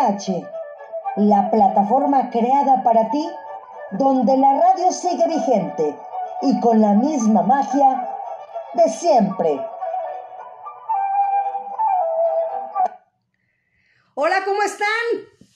MH, la plataforma creada para ti, donde la radio sigue vigente y con la misma magia de siempre. Hola, ¿cómo están?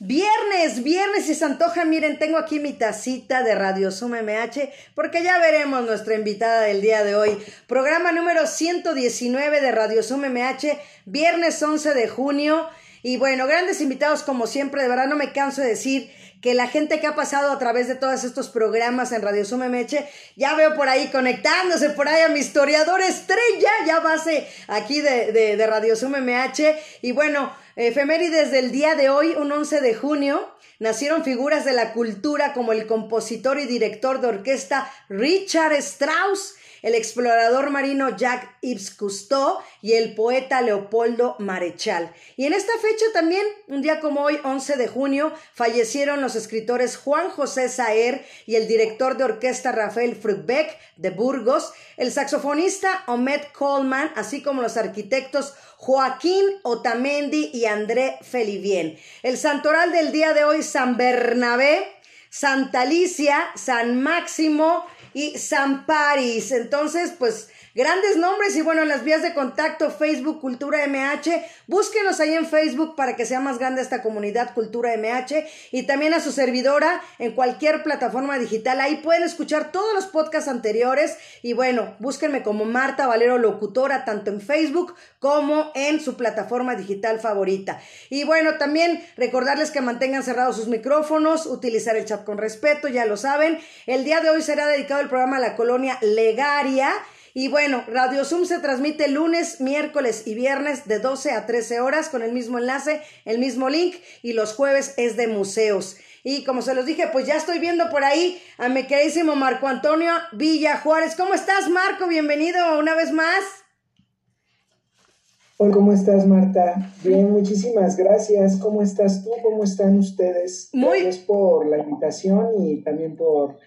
Viernes, viernes y se antoja, miren, tengo aquí mi tacita de Radio Zoom MH porque ya veremos nuestra invitada del día de hoy. Programa número 119 de Radio Zoom MH, viernes 11 de junio. Y bueno, grandes invitados como siempre, de verdad no me canso de decir que la gente que ha pasado a través de todos estos programas en Radio Zoom MH, ya veo por ahí conectándose por ahí a mi historiador estrella, ya base aquí de, de, Radio Zoom MH. Y bueno, Efemérides del día de hoy, un 11 de junio, nacieron figuras de la cultura como el compositor y director de orquesta Richard Strauss, el explorador marino Jacques Yves Cousteau y el poeta Leopoldo Marechal. Y en esta fecha también, un día como hoy, 11 de junio, fallecieron los escritores Juan José Saer y el director de orquesta Rafael Frubeck de Burgos, el saxofonista Omed Coleman, así como los arquitectos Joaquín Otamendi y André Felivien. El santoral del día de hoy, San Bernabé, Santa Alicia, San Máximo, y San Paris. Entonces, pues Grandes nombres y bueno, en las vías de contacto Facebook Cultura MH, búsquenos ahí en Facebook para que sea más grande esta comunidad Cultura MH y también a su servidora en cualquier plataforma digital. Ahí pueden escuchar todos los podcasts anteriores y bueno, búsquenme como Marta Valero Locutora tanto en Facebook como en su plataforma digital favorita. Y bueno, también recordarles que mantengan cerrados sus micrófonos, utilizar el chat con respeto, ya lo saben. El día de hoy será dedicado el programa a la colonia Legaria. Y bueno, Radio Zoom se transmite lunes, miércoles y viernes de 12 a 13 horas con el mismo enlace, el mismo link y los jueves es de museos. Y como se los dije, pues ya estoy viendo por ahí a mi queridísimo Marco Antonio Villa Juárez. ¿Cómo estás, Marco? Bienvenido una vez más. Hola, ¿cómo estás, Marta? Bien, muchísimas gracias. ¿Cómo estás tú? ¿Cómo están ustedes? Muy Gracias por la invitación y también por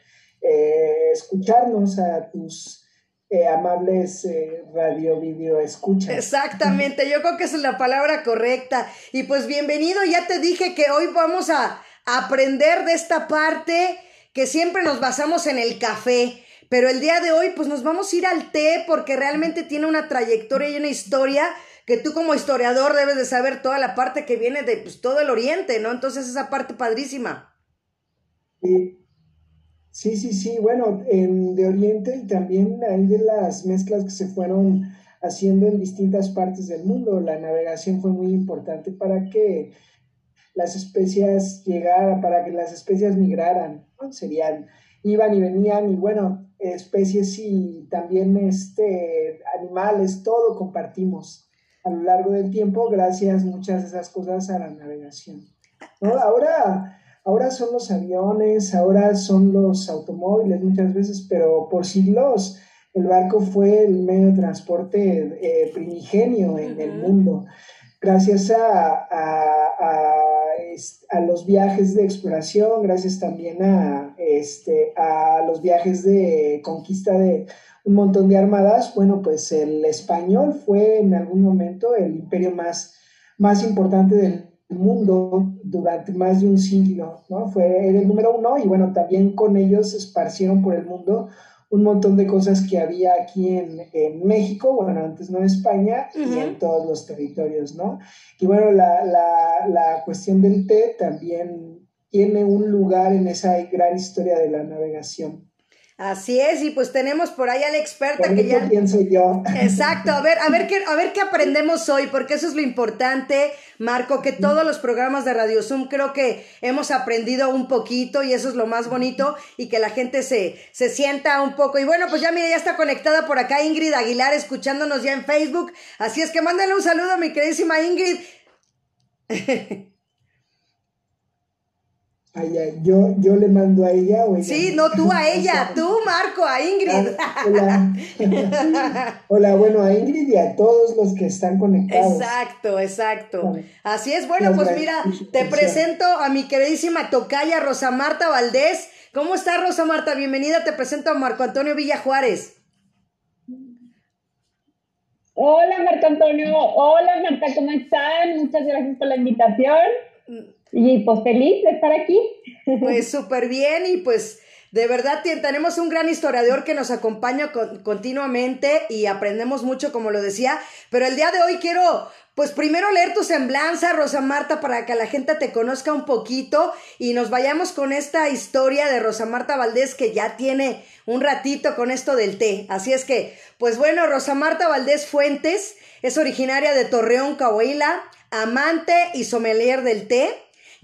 eh, escucharnos a tus eh, amables eh, radio video escuchas. Exactamente, yo creo que es la palabra correcta. Y pues bienvenido, ya te dije que hoy vamos a aprender de esta parte que siempre nos basamos en el café. Pero el día de hoy, pues nos vamos a ir al té porque realmente tiene una trayectoria y una historia que tú como historiador debes de saber toda la parte que viene de pues, todo el oriente, ¿no? Entonces esa parte padrísima. Sí, Sí, sí, sí, bueno, en, de Oriente y también hay de las mezclas que se fueron haciendo en distintas partes del mundo. La navegación fue muy importante para que las especies llegaran, para que las especies migraran, serían, iban y venían y bueno, especies y también este, animales, todo compartimos a lo largo del tiempo gracias muchas de esas cosas a la navegación. ¿no? Ahora Ahora son los aviones, ahora son los automóviles muchas veces, pero por siglos el barco fue el medio de transporte eh, primigenio en el mundo. Gracias a, a, los viajes de exploración, gracias también a, este, a los viajes de conquista de un montón de armadas, bueno, pues el español fue en algún momento el imperio más, más importante del mundo durante más de un siglo, ¿no? Fue el número uno y bueno, también con ellos esparcieron por el mundo un montón de cosas que había aquí en, en México, bueno, antes no en España, y en todos los territorios, ¿no? Y bueno, la, la, la cuestión del té también tiene un lugar en esa gran historia de la navegación. Así es, y pues tenemos por ahí a la experta que ya. pienso yo. Exacto, a ver, a ver qué, a ver qué aprendemos hoy, porque eso es lo importante, Marco, que todos los programas de Radio Zoom creo que hemos aprendido un poquito y eso es lo más bonito y que la gente se, se sienta un poco. Y bueno, pues ya mira, ya está conectada por acá Ingrid Aguilar escuchándonos ya en Facebook. Así es que mándale un saludo a mi queridísima Ingrid. yo, yo le mando a ella o ella. Sí, no tú a ella, tú Marco, a Ingrid. Ah, hola. hola, bueno, a Ingrid y a todos los que están conectados. Exacto, exacto. Así es, bueno, pues mira, te presento a mi queridísima tocaya Rosa Marta Valdés. ¿Cómo está Rosa Marta? Bienvenida, te presento a Marco Antonio Villa Juárez. Hola Marco Antonio, hola Marta, ¿cómo están? Muchas gracias por la invitación. Y pues feliz de estar aquí. Pues súper bien y pues de verdad tenemos un gran historiador que nos acompaña continuamente y aprendemos mucho, como lo decía, pero el día de hoy quiero pues primero leer tu semblanza, Rosa Marta, para que la gente te conozca un poquito y nos vayamos con esta historia de Rosa Marta Valdés que ya tiene un ratito con esto del té. Así es que, pues bueno, Rosa Marta Valdés Fuentes es originaria de Torreón, Coahuila, amante y sommelier del té.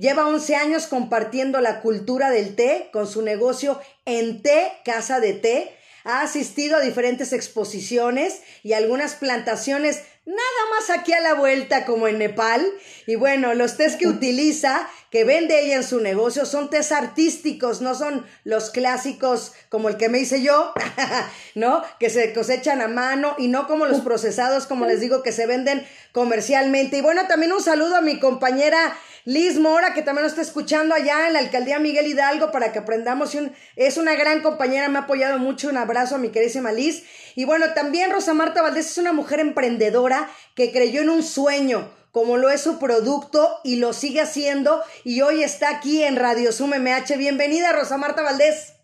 Lleva 11 años compartiendo la cultura del té con su negocio en té, Casa de Té. Ha asistido a diferentes exposiciones y algunas plantaciones nada más aquí a la vuelta como en Nepal. Y bueno, los tés que utiliza, que vende ella en su negocio, son tés artísticos, no son los clásicos como el que me hice yo, ¿no? Que se cosechan a mano y no como los procesados, como les digo, que se venden comercialmente. Y bueno, también un saludo a mi compañera Liz Mora, que también nos está escuchando allá en la alcaldía Miguel Hidalgo para que aprendamos. es una gran compañera, me ha apoyado mucho. Un abrazo a mi queridísima Liz. Y bueno, también Rosa Marta Valdés es una mujer emprendedora que creyó en un sueño como lo es su producto y lo sigue haciendo y hoy está aquí en Radio Sum MH. Bienvenida Rosa Marta Valdés.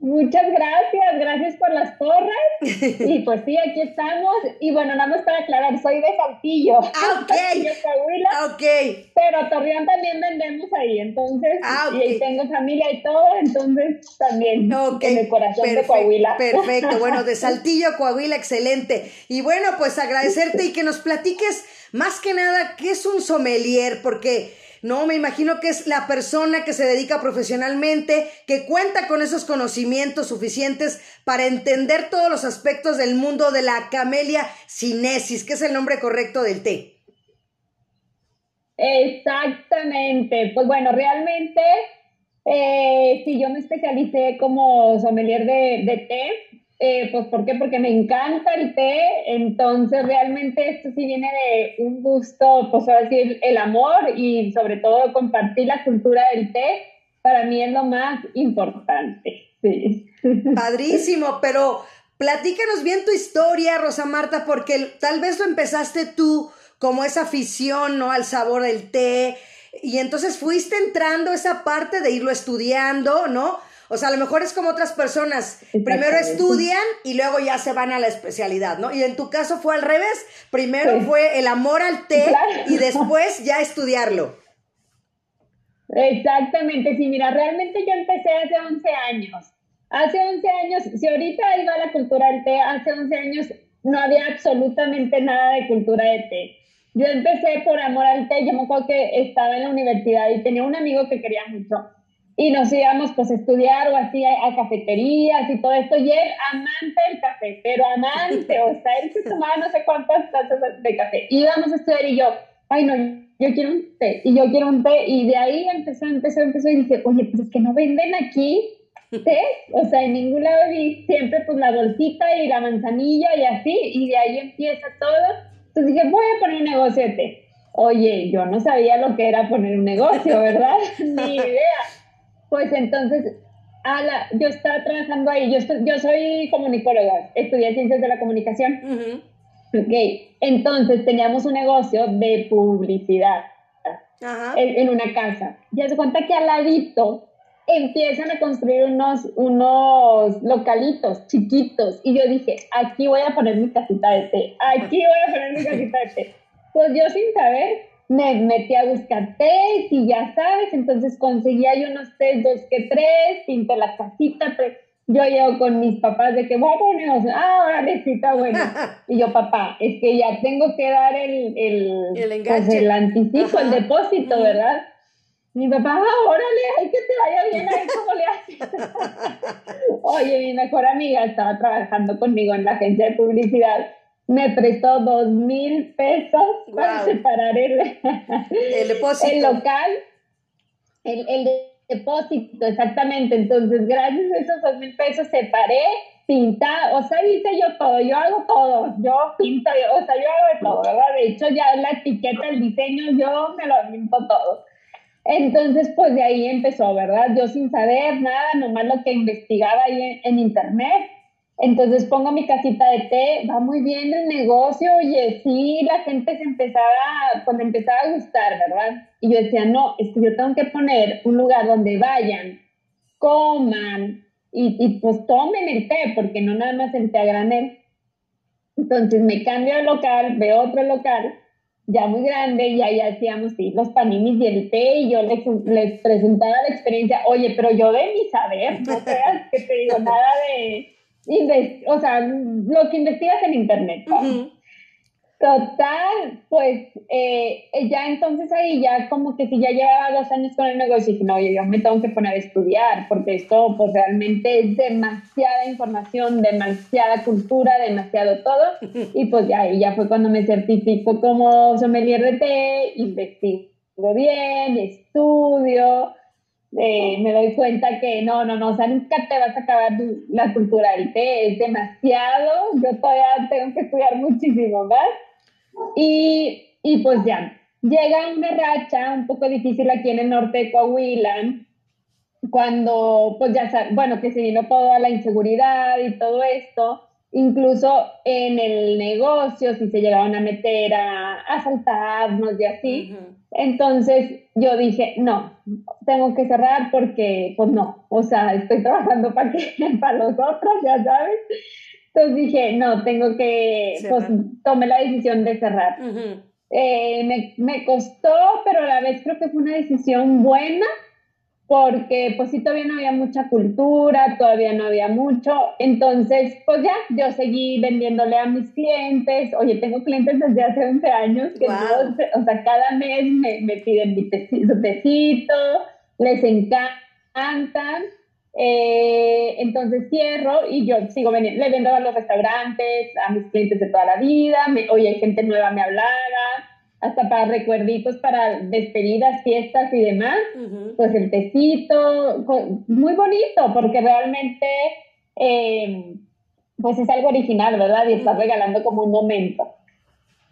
Muchas gracias, gracias por las porras. Y pues sí, aquí estamos. Y bueno, nada más para aclarar, soy de Saltillo. Ah, ok. Coahuila, ah, ok. Pero Torreón también vendemos ahí, entonces. Ah, Y ahí tengo familia y todo, entonces también en el corazón de Coahuila. Perfecto, bueno, de Saltillo, Coahuila, excelente. Y bueno, pues agradecerte y que nos platiques más que nada qué es un sommelier, porque no, me imagino que es la persona que se dedica profesionalmente, que cuenta con esos conocimientos suficientes para entender todos los aspectos del mundo de la camelia sinensis, que es el nombre correcto del té. Exactamente. Pues bueno, realmente, eh, si yo me especialicé como sommelier de, de té, eh, pues ¿por qué? Porque me encanta el té, entonces realmente esto sí viene de un gusto, pues a decir, el amor y sobre todo compartir la cultura del té, para mí es lo más importante. Sí. Padrísimo, pero platícanos bien tu historia, Rosa Marta, porque tal vez lo empezaste tú como esa afición, ¿no? Al sabor del té, y entonces fuiste entrando esa parte de irlo estudiando, ¿no? O sea, a lo mejor es como otras personas. Primero estudian y luego ya se van a la especialidad, ¿no? Y en tu caso fue al revés. Primero fue el amor al té y después ya estudiarlo. Exactamente, sí, mira, realmente yo empecé hace 11 años. Hace 11 años, si ahorita iba la cultura del té, hace 11 años no había absolutamente nada de cultura de té. Yo empecé por amor al té, yo me acuerdo que estaba en la universidad y tenía un amigo que quería mucho y nos íbamos pues a estudiar o así a, cafeterías y todo esto, y él amante del café, pero amante, o sea, él se tomaba no sé cuántas tazas de café, íbamos a estudiar y yo, ay no, yo quiero un té, y yo quiero un té, y de ahí empezó, empezó, empezó, y dije, oye, pues es que no venden aquí té, o sea, en ningún lado vi siempre pues la bolsita y la manzanilla y así, y de ahí empieza todo, entonces dije, voy a poner un negocio de té. Oye, yo no sabía lo que era poner un negocio, ¿verdad? Ni idea. Pues entonces, yo estaba trabajando ahí, yo, yo soy comunicóloga, estudié ciencias de la comunicación. Ok, entonces teníamos un negocio de publicidad En, una casa. Ya se cuenta que al ladito empiezan a construir unos, unos localitos chiquitos y yo dije, aquí voy a poner mi casita de té, aquí voy a poner mi casita de té. Pues yo sin saber, me metí a buscar test y ya sabes, entonces conseguía yo unos test dos que tres, pinté la casita, yo llego con mis papás de que voy a poner, ah, está bueno. Y yo, papá, es que ya tengo que dar el, el, el, pues, el anticipo, el depósito, ¿verdad? Mi papá, ah, órale, ay, que te vaya bien, ahí cómo le haces. Oye, mi mejor amiga estaba trabajando conmigo en la agencia de publicidad me prestó dos mil pesos para separar el, el, depósito. el local, el, el, depósito, exactamente. Entonces, gracias a esos dos mil pesos separé, pintar, o sea, hice yo todo, yo hago todo, yo pinto, o sea, yo hago todo, ¿verdad? De hecho, ya la etiqueta, el diseño, yo me lo pinto todo. Entonces, pues de ahí empezó, ¿verdad? Yo sin saber nada, nomás lo que investigaba ahí en internet Entonces pongo mi casita de té, va muy bien el negocio, oye, sí, la gente se empezaba, cuando empezaba a gustar, ¿verdad? Y yo decía, no, es que yo tengo que poner un lugar donde vayan, coman y, y pues tomen el té, porque no nada más el té a granel. Entonces me cambio de local, veo otro local ya muy grande y ahí hacíamos sí, los paninis y el té y yo les, les presentaba la experiencia, oye, pero yo de mi saber, no creas que te digo nada de, o sea, lo que investigas en internet. Total, pues eh, ya entonces ahí ya como que si ya llevaba dos años con el negocio, dije, no, oye, yo me tengo que poner a estudiar, porque esto pues realmente es demasiada información, demasiada cultura, demasiado todo, y pues ya, ahí ya fue cuando me certifico como sommelier de té, investigo bien, estudio, me doy cuenta que no, no, no, o sea, nunca te vas a acabar la cultura del té, es demasiado, yo todavía tengo que estudiar muchísimo más. Y, y pues ya, llega una racha un poco difícil aquí en el norte de Coahuila, cuando pues ya, bueno, que se vino toda la inseguridad y todo esto, incluso en el negocio, si se llegaban a meter a, asaltarnos y así. Entonces yo dije, no, tengo que cerrar porque, pues no, o sea, estoy trabajando para, que, para los otros, ya sabes. Entonces dije, no, tengo que, pues tomé la decisión de cerrar. Eh, me, me, costó, pero a la vez creo que fue una decisión buena, porque pues sí, todavía no había mucha cultura, todavía no había mucho. Entonces, pues ya, yo seguí vendiéndole a mis clientes. Oye, tengo clientes desde hace 11 años que o sea, cada mes me, me piden mi tecito, les encantan. Eh, entonces cierro y yo sigo vendiendo, le vendo a los restaurantes, a mis clientes de toda la vida, me, oye, gente nueva me hablaba, hasta para recuerditos para despedidas, fiestas y demás, pues el tecito, muy bonito, porque realmente eh, pues es algo original, ¿verdad? Y estás regalando como un momento.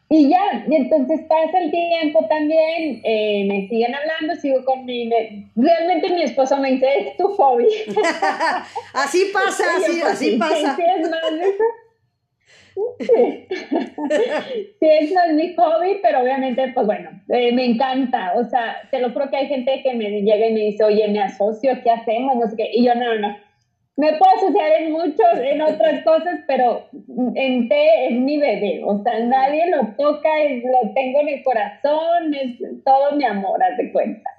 Y ya, y entonces pasa el tiempo también, eh, me siguen hablando, sigo con mi... realmente mi esposo me dice, es tu hobby. así pasa, así, pues, así pasa. Sí, es no es mi hobby, pero obviamente, pues bueno, eh, me encanta. O sea, te lo juro que hay gente que me llega y me dice, oye, me asocio, ¿qué hacemos? No sé qué. Y yo, no, no, me puedo asociar en muchos, en otras cosas, pero en té es mi bebé, o sea, nadie lo toca, lo tengo en el corazón, es todo mi amor, haz de cuenta.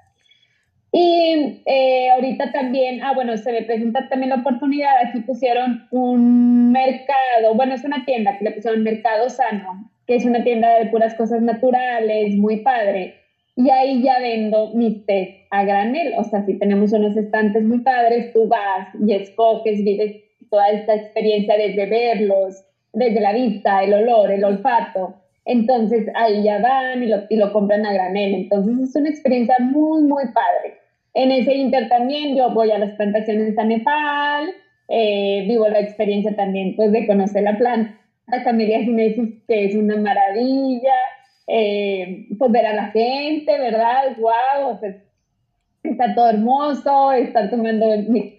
Y eh, ahorita también, ah, bueno, se me presenta también la oportunidad, aquí pusieron un mercado, bueno, es una tienda que le pusieron Mercado Sano, que es una tienda de puras cosas naturales, muy padre y ahí ya vendo mis tés a granel. O sea, si tenemos unos estantes muy padres, tú vas y escoges, vives toda esta experiencia desde verlos, desde la vista, el olor, el olfato. Entonces ahí ya van y lo, y lo compran a granel. Entonces es una experiencia muy, muy padre. En ese inter también yo voy a las plantaciones a Nepal, eh, vivo la experiencia también pues de conocer la planta Camellia sinensis, que es una maravilla eh, pues ver a la gente, ¿verdad? ¡Wow! está todo hermoso, está tomando mi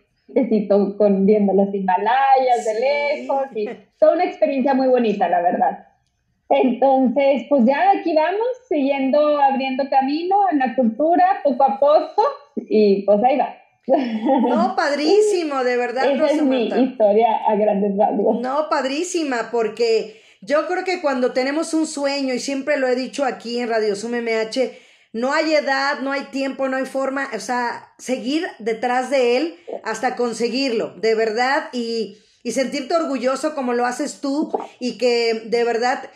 con viendo los Himalayas de lejos y toda una experiencia muy bonita, la verdad. Entonces, pues ya aquí vamos, siguiendo abriendo camino en la cultura poco a poco y pues ahí va. No, padrísimo, de verdad. Esa es mi historia a grandes rasgos. No, padrísima, porque yo creo que cuando tenemos un sueño, y siempre lo he dicho aquí en Radio Sum MH, no hay edad, no hay tiempo, no hay forma, o sea, seguir detrás de él hasta conseguirlo, de verdad, y, y sentirte orgulloso como lo haces tú y que de verdad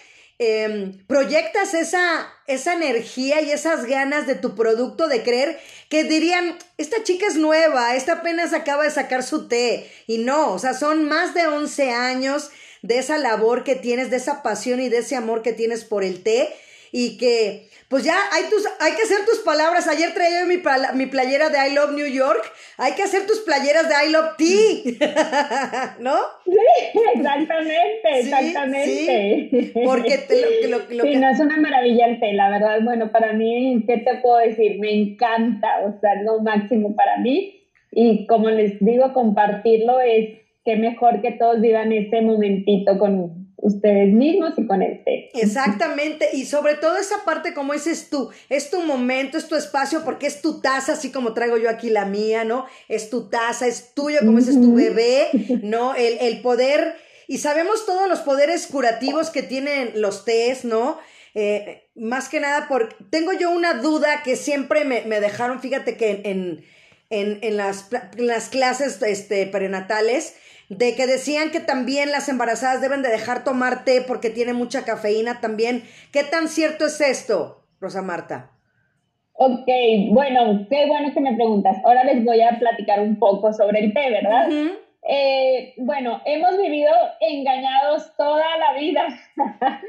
em, proyectas esa, esa energía y esas ganas de tu producto de creer que dirían, esta chica es nueva, esta apenas acaba de sacar su té, y no, o sea, son más de 11 años de esa labor que tienes, de esa pasión y de ese amor que tienes por el té y que pues ya hay, tus, hay que hacer tus palabras. Ayer traía mi, mi playera de I Love New York. Hay que hacer tus playeras de I Love Tea. ¿No? Sí, exactamente, exactamente. Sí, porque te, lo, lo, sí, no es una maravilla el té, la verdad. Bueno, para mí, ¿qué te puedo decir? Me encanta, o sea, lo máximo para mí. Y como les digo, compartirlo es qué mejor que todos vivan ese momentito con ustedes mismos y con el té. Exactamente, y sobre todo esa parte como ese es tú, es tu momento, es tu espacio, porque es tu taza, así como traigo yo aquí la mía, ¿no? Es tu taza, es tuyo, como ese es tu bebé, ¿no? El, el poder, y sabemos todos los poderes curativos que tienen los tés, ¿no? Eh, más que nada, porque tengo yo una duda que siempre me, me dejaron, fíjate que en, en, en, las, en las clases este, prenatales, de que decían que también las embarazadas deben de dejar tomar té porque tiene mucha cafeína también. ¿Qué tan cierto es esto, Rosa Marta? Ok, bueno, qué bueno que me preguntas. Ahora les voy a platicar un poco sobre el té, ¿verdad? eh, bueno, hemos vivido engañados toda la vida.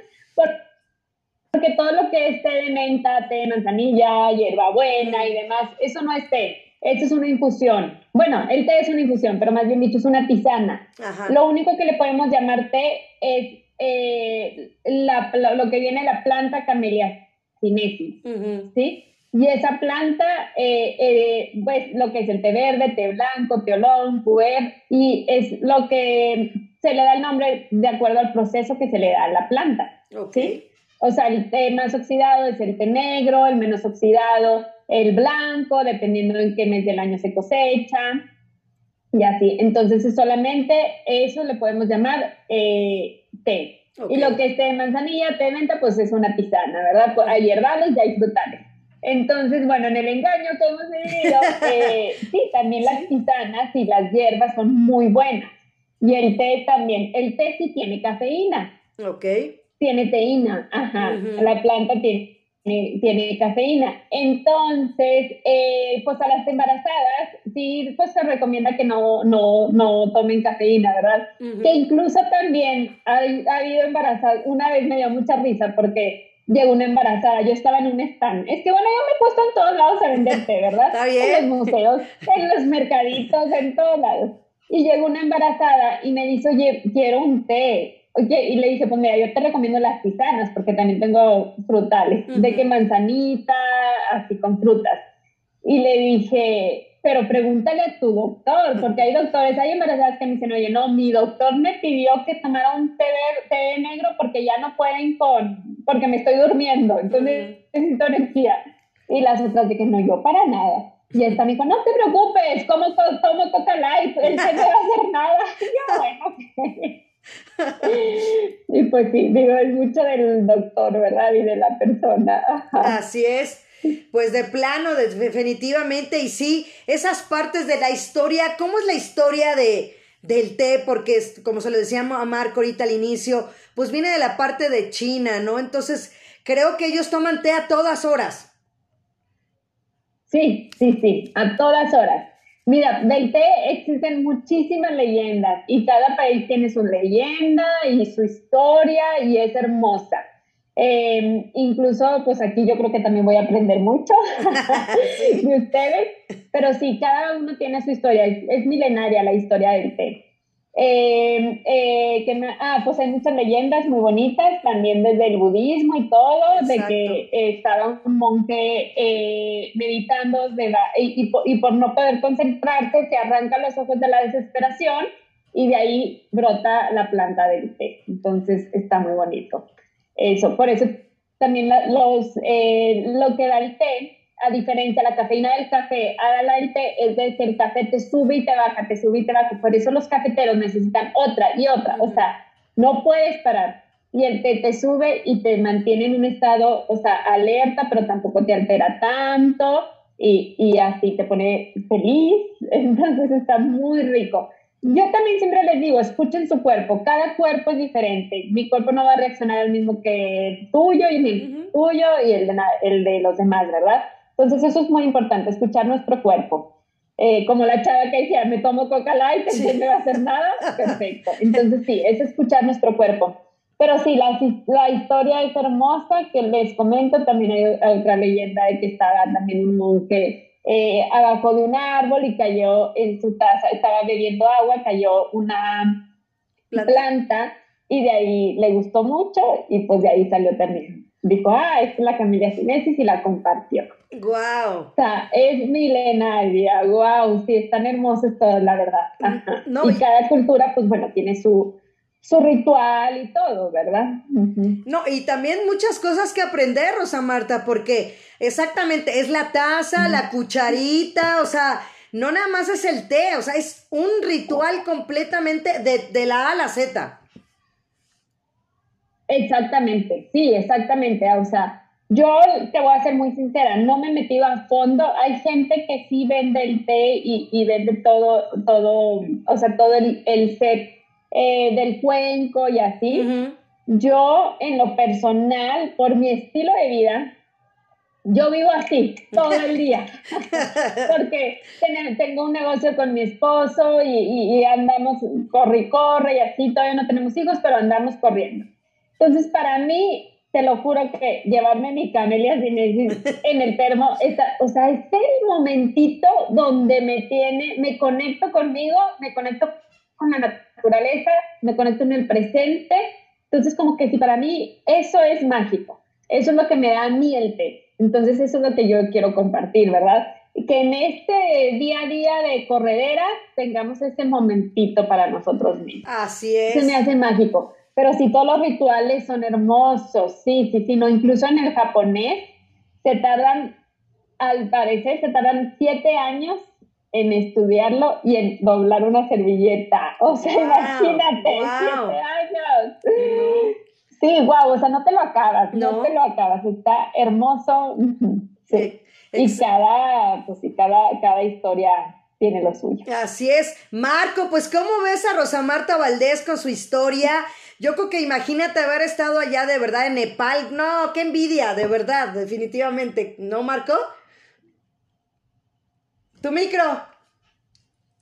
porque todo lo que es té de menta, té de manzanilla, hierbabuena y demás, eso no es té. Eso es una infusión. Bueno, el té es una infusión, pero más bien dicho es una tisana. Lo único que le podemos llamar té es eh, lo que viene de la planta camellia sinensis, ¿sí? Y esa planta, eh, eh, pues lo que es el té verde, té blanco, teolón, puer, y es lo que se le da el nombre de acuerdo al proceso que se le da a la planta, ¿sí? O sea, el té más oxidado es el té negro, el menos oxidado el blanco, dependiendo en qué mes del año se cosecha, y así. Entonces, solamente eso le podemos llamar eh, té. Y lo que es té de manzanilla, té de menta, pues es una tisana, ¿verdad? Hay herbales y hay frutales. Entonces, bueno, en el engaño que hemos vivido, eh, sí, también las tisanas y las hierbas son muy buenas. Y el té también. El té sí tiene cafeína. Ok. Tiene teína, ajá. La planta tiene tiene cafeína. Entonces, eh, pues a las embarazadas, sí, pues se recomienda que no, no, no tomen cafeína, ¿verdad? Que incluso también ha, ha, habido embarazadas, una vez me dio mucha risa porque llegó una embarazada, yo estaba en un stand. Es que bueno, yo me he puesto en todos lados a venderte, ¿verdad? Está bien. En los museos, en los mercaditos, en todos lados. Y llegó una embarazada y me dice, oye, quiero un té Oye, y le dije, pues mira, yo te recomiendo las tisanas, porque también tengo frutales, de que manzanita, así con frutas. Y le dije, pero pregúntale a tu doctor, porque hay doctores, hay embarazadas que me dicen, oye, no, mi doctor me pidió que tomara un té, té negro porque ya no pueden con, porque me estoy durmiendo, entonces necesito energía. Y las otras dije, no, yo para nada. Y esta me dijo, no te preocupes, como tomo Coca Light, él no va a hacer nada. Y yo, bueno, y pues sí, digo, es mucho del doctor, ¿verdad? Y de la persona. Así es. Pues de plano, definitivamente, y sí, esas partes de la historia, ¿cómo es la historia de, del té? Porque, como se lo decíamos a Marco ahorita al inicio, pues viene de la parte de China, ¿no? Entonces, creo que ellos toman té a todas horas. Sí, sí, sí, a todas horas. Mira, del té existen muchísimas leyendas y cada país tiene su leyenda y su historia y es hermosa. Em, incluso, pues aquí yo creo que también voy a aprender mucho de ustedes, pero sí, cada uno tiene su historia, es milenaria la historia del té. Eh, eh, que ah, pues hay muchas leyendas muy bonitas, también desde el budismo y todo, de que estaba un monje eh, meditando de y, y, por, no poder concentrarse se arranca los ojos de la desesperación y de ahí brota la planta del té. Entonces está muy bonito. Eso, por eso también los, lo que da el té a diferencia, la cafeína del café, a la del té, es de que el café te sube y te baja, te sube y te baja. Por eso los cafeteros necesitan otra y otra. O sea, no puedes parar. Y el té te sube y te mantiene en un estado, o sea, alerta, pero tampoco te altera tanto. Y, y así te pone feliz. Entonces está muy rico. Yo también siempre les digo, escuchen su cuerpo, cada cuerpo es diferente, mi cuerpo no va a reaccionar al mismo que el tuyo y el tuyo y el de, el de los demás, ¿verdad? Entonces eso es muy importante, escuchar nuestro cuerpo. Eh, como la chava que decía, me tomo Coca Light, sí. no me va a hacer nada, perfecto. Entonces sí, es escuchar nuestro cuerpo. Pero sí, la, la historia es hermosa, que les comento, también hay otra leyenda de que estaba también un monje eh, abajo de un árbol y cayó en su taza, estaba bebiendo agua, cayó una planta, planta y de ahí le gustó mucho y pues de ahí salió también dijo, ah, esta es la Camilla Cinesis y la compartió. Wow. O sea, es milenaria, wow, sí, están hermosos todos, la verdad. No, y, cada cultura, pues bueno, tiene su, su ritual y todo, ¿verdad? No, y también muchas cosas que aprender, Rosa Marta, porque exactamente es la taza, la cucharita, o sea, no nada más es el té, o sea, es un ritual completamente de, de la A a la Z. Exactamente, sí, exactamente, o sea, yo te voy a ser muy sincera, no me he metido a fondo. Hay gente que sí vende el té y, vende todo, todo, o sea, todo el, set eh, del cuenco y así. Yo, en lo personal, por mi estilo de vida, yo vivo así todo el día, porque tengo un negocio con mi esposo y, y, andamos corre y corre y así, todavía no tenemos hijos, pero andamos corriendo. Entonces, para mí, te lo juro que llevarme mi camelia en el termo, o sea, es el momentito donde me tiene, me conecto conmigo, me conecto con la naturaleza, me conecto en el presente. Entonces, como que si para mí eso es mágico, eso es lo que me da a mí el té. Entonces, eso es lo que yo quiero compartir, ¿verdad? Que en este día a día de corredera tengamos ese momentito para nosotros mismos. Así es. Se me hace mágico. Pero sí, todos los rituales son hermosos, sí, sí, sí, no, incluso en el japonés se tardan, al parecer, se tardan siete años en estudiarlo y en doblar una servilleta. O sea, imagínate, siete años. Sí, wow, o sea, no te lo acabas, no, te lo acabas, está hermoso. Sí. Y cada, pues sí, cada, cada historia tiene lo suyo. Así es. Marco, pues ¿cómo ves a Rosa Marta Valdés con su historia? Yo creo que imagínate haber estado allá de verdad en Nepal. No, qué envidia, de verdad, definitivamente. ¿No, Marco? Tu micro.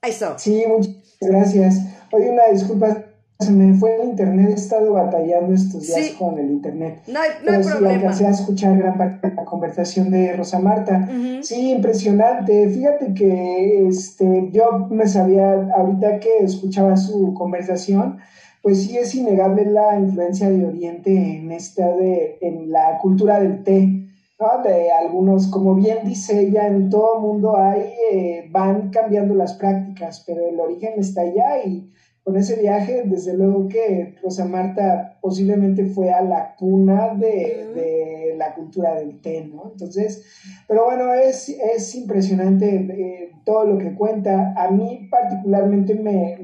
Ahí está. Sí, muchas gracias. Oye, una disculpa, se me fue el internet, he estado batallando estos días con el internet. No hay, no hay sí, alcancé a escuchar gran parte de la conversación de Rosa Marta. Sí, impresionante. Fíjate que este, yo me sabía, ahorita que escuchaba su conversación, pues sí es innegable la influencia de Oriente en esta de, en la cultura del té, ¿no? De algunos, como bien dice ella, en todo el mundo hay, eh, van cambiando las prácticas, pero el origen está allá y con ese viaje, desde luego que Rosa Marta posiblemente fue a la cuna de, la cultura del té, ¿no? Entonces, pero bueno, es, es impresionante eh, todo lo que cuenta. A mí particularmente me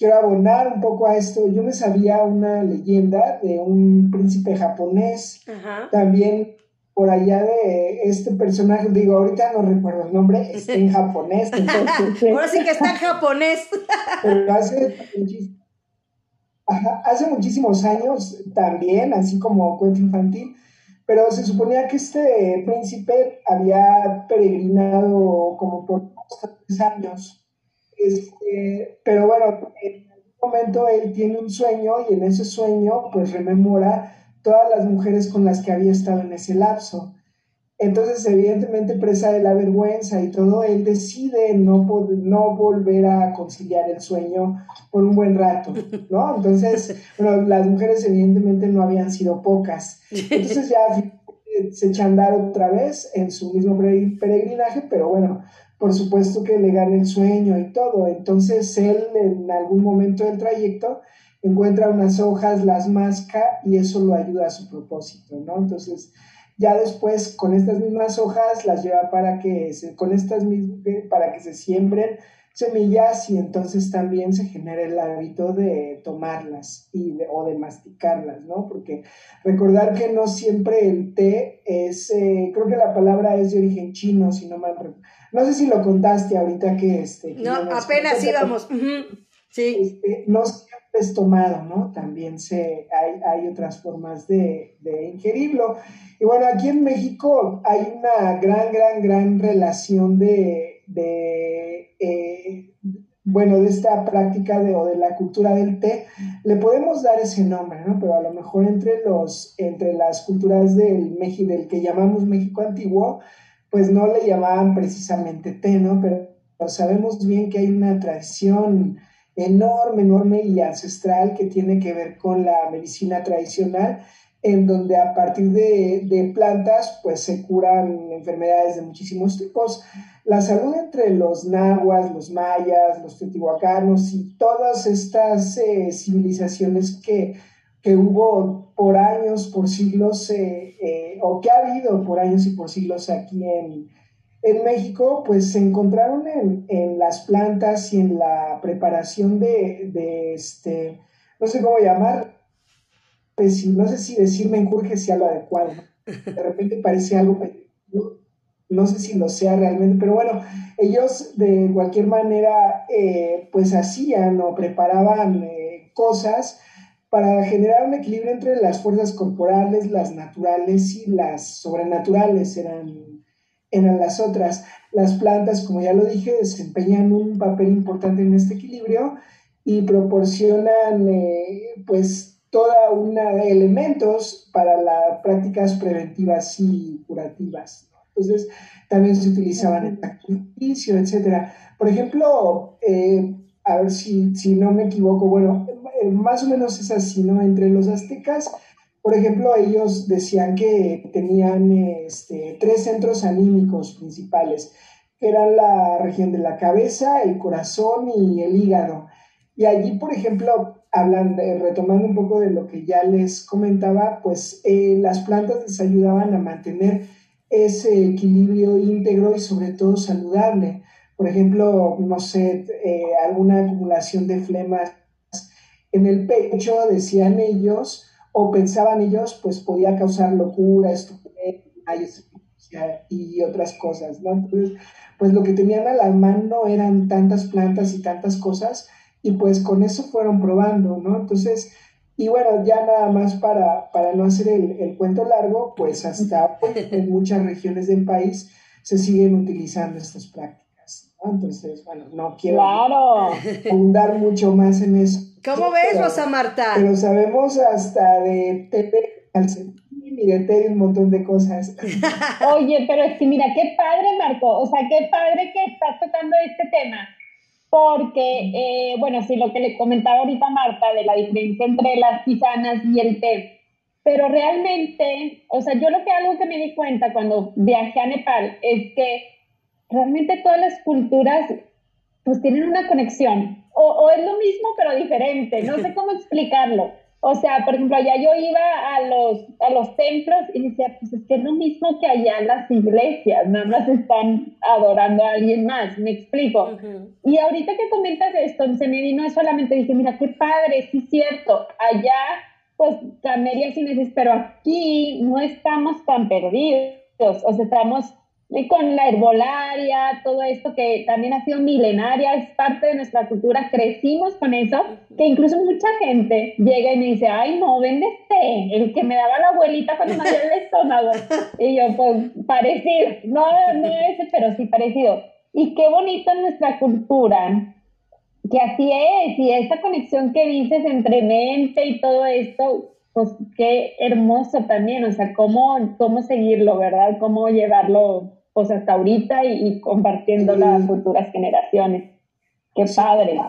quiero abonar un poco a esto. Yo me sabía una leyenda de un príncipe japonés, también por allá de este personaje, digo, ahorita no recuerdo el nombre, está en japonés. Ahora sí que está en japonés. Pero hace, hace muchísimos años también, así como cuento infantil, pero se suponía que este príncipe había peregrinado como por tres años este, pero bueno, en algún momento él tiene un sueño y en ese sueño pues rememora todas las mujeres con las que había estado en ese lapso. Entonces, evidentemente, presa de la vergüenza y todo, él decide no, no volver a conciliar el sueño por un buen rato, ¿no? Entonces, bueno, las mujeres evidentemente no habían sido pocas. Entonces ya se echa a andar otra vez en su mismo peregrinaje, pero bueno, por supuesto que le gana el sueño y todo. Entonces él en algún momento del trayecto encuentra unas hojas, las masca y eso lo ayuda a su propósito, ¿no? Entonces ya después con estas mismas hojas las lleva para que se, con estas para que se siembren semillas y entonces también se genera el hábito de tomarlas y o de masticarlas, ¿no? Porque recordar que no siempre el té es, eh, creo que la palabra es de origen chino, si no mal recuerdo no sé si lo contaste ahorita que este. no, apenas íbamos. Sí. Este, no siempre es tomado, ¿no? También se, hay, hay otras formas de, ingerirlo. Y bueno, aquí en México hay una gran, gran, gran relación de, de eh, bueno, de esta práctica de, o de la cultura del té, le podemos dar ese nombre, ¿no? Pero a lo mejor entre, los, entre las culturas del, México, del que llamamos México antiguo, pues no le llamaban precisamente té, ¿no? Pero, sabemos bien que hay una tradición enorme, enorme y ancestral que tiene que ver con la medicina tradicional en donde a partir de, plantas pues se curan enfermedades de muchísimos tipos. La salud entre los nahuas, los mayas, los teotihuacanos y todas estas eh, civilizaciones que, hubo por años, por siglos, eh, eh, o que ha habido por años y por siglos aquí en, México, pues se encontraron en, las plantas y en la preparación de, de este, no sé cómo llamar, no sé si decir menjurje sea lo adecuado. De repente parece algo, no, sé si lo sea realmente, pero bueno, ellos de cualquier manera eh, pues hacían o preparaban cosas para generar un equilibrio entre las fuerzas corporales, las naturales y las sobrenaturales eran, eran las otras. Las plantas, como ya lo dije, desempeñan un papel importante en este equilibrio y proporcionan pues pues toda una de elementos para las prácticas preventivas y curativas. Entonces, también se utilizaban en sacrificio, etc. Por ejemplo, eh, a ver si, si, no me equivoco, bueno, eh, más o menos es así, ¿no? Entre los aztecas, por ejemplo, ellos decían que tenían este, tres centros anímicos principales, eran la región de la cabeza, el corazón y el hígado. Y allí, por ejemplo, hablando, retomando un poco de lo que ya les comentaba, pues eh, las plantas les ayudaban a mantener ese equilibrio íntegro y sobre todo saludable. Por ejemplo, no sé, eh, alguna acumulación de flemas en el pecho, decían ellos, o pensaban ellos, pues podía causar locura, estupidez y otras cosas, ¿no? Entonces, pues lo que tenían a la mano eran tantas plantas y tantas cosas y pues con eso fueron probando, ¿no? Entonces, y bueno, ya nada más para, para no hacer el, cuento largo, pues hasta en muchas regiones del país se siguen utilizando estas prácticas, ¿no? Entonces, bueno, no quiero claro. abundar mucho más en eso. ¿Cómo ves, Rosa Marta? Pero sabemos hasta de Tete y de Tete un montón de cosas. Oye, pero es que mira, qué padre, Marco, o sea, qué padre que estás tocando este tema porque, eh, bueno, sí, lo que le comentaba ahorita Marta de la diferencia entre las tisanas y el té, pero realmente, o sea, yo lo que algo que me di cuenta cuando viajé a Nepal es que realmente todas las culturas pues tienen una conexión, o, o es lo mismo pero diferente, no sé cómo explicarlo. O sea, por ejemplo, allá yo iba a los, a los templos y decía, pues es que es lo mismo que allá en las iglesias, nada más están adorando a alguien más, me explico. Y ahorita que comentas esto, se me vino solamente, dije, mira, qué padre, sí es cierto, allá pues cambiaría sin necesidad, pero aquí no estamos tan perdidos, o sea, estamos y con la herbolaria, todo esto que también ha sido milenaria, es parte de nuestra cultura, crecimos con eso, que incluso mucha gente llega y me dice, ay, no, vende té, el que me daba la abuelita cuando me hacía el estómago. Y yo, pues, parecido, no, no ese, pero sí parecido. Y qué bonito nuestra cultura, que así es, y esa conexión que dices entre mente y todo esto, pues qué hermoso también, o sea, cómo, cómo seguirlo, ¿verdad? Cómo llevarlo pues hasta ahorita y, compartiendo las futuras generaciones. Qué padre.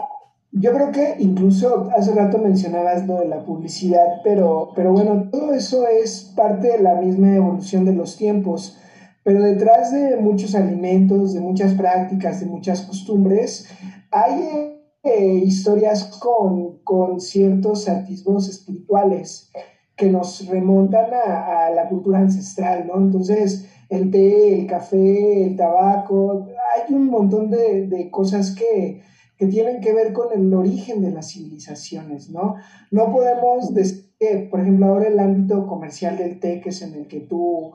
Yo creo que incluso hace rato mencionabas lo de la publicidad, pero, pero bueno, todo eso es parte de la misma evolución de los tiempos. Pero detrás de muchos alimentos, de muchas prácticas, de muchas costumbres, hay eh, historias con, con, ciertos atisbos espirituales que nos remontan a, a la cultura ancestral, ¿no? Entonces, el té, el café, el tabaco, hay un montón de, cosas que, tienen que ver con el origen de las civilizaciones, ¿no? No podemos decir que, por ejemplo, ahora el ámbito comercial del té, que es en el que tú,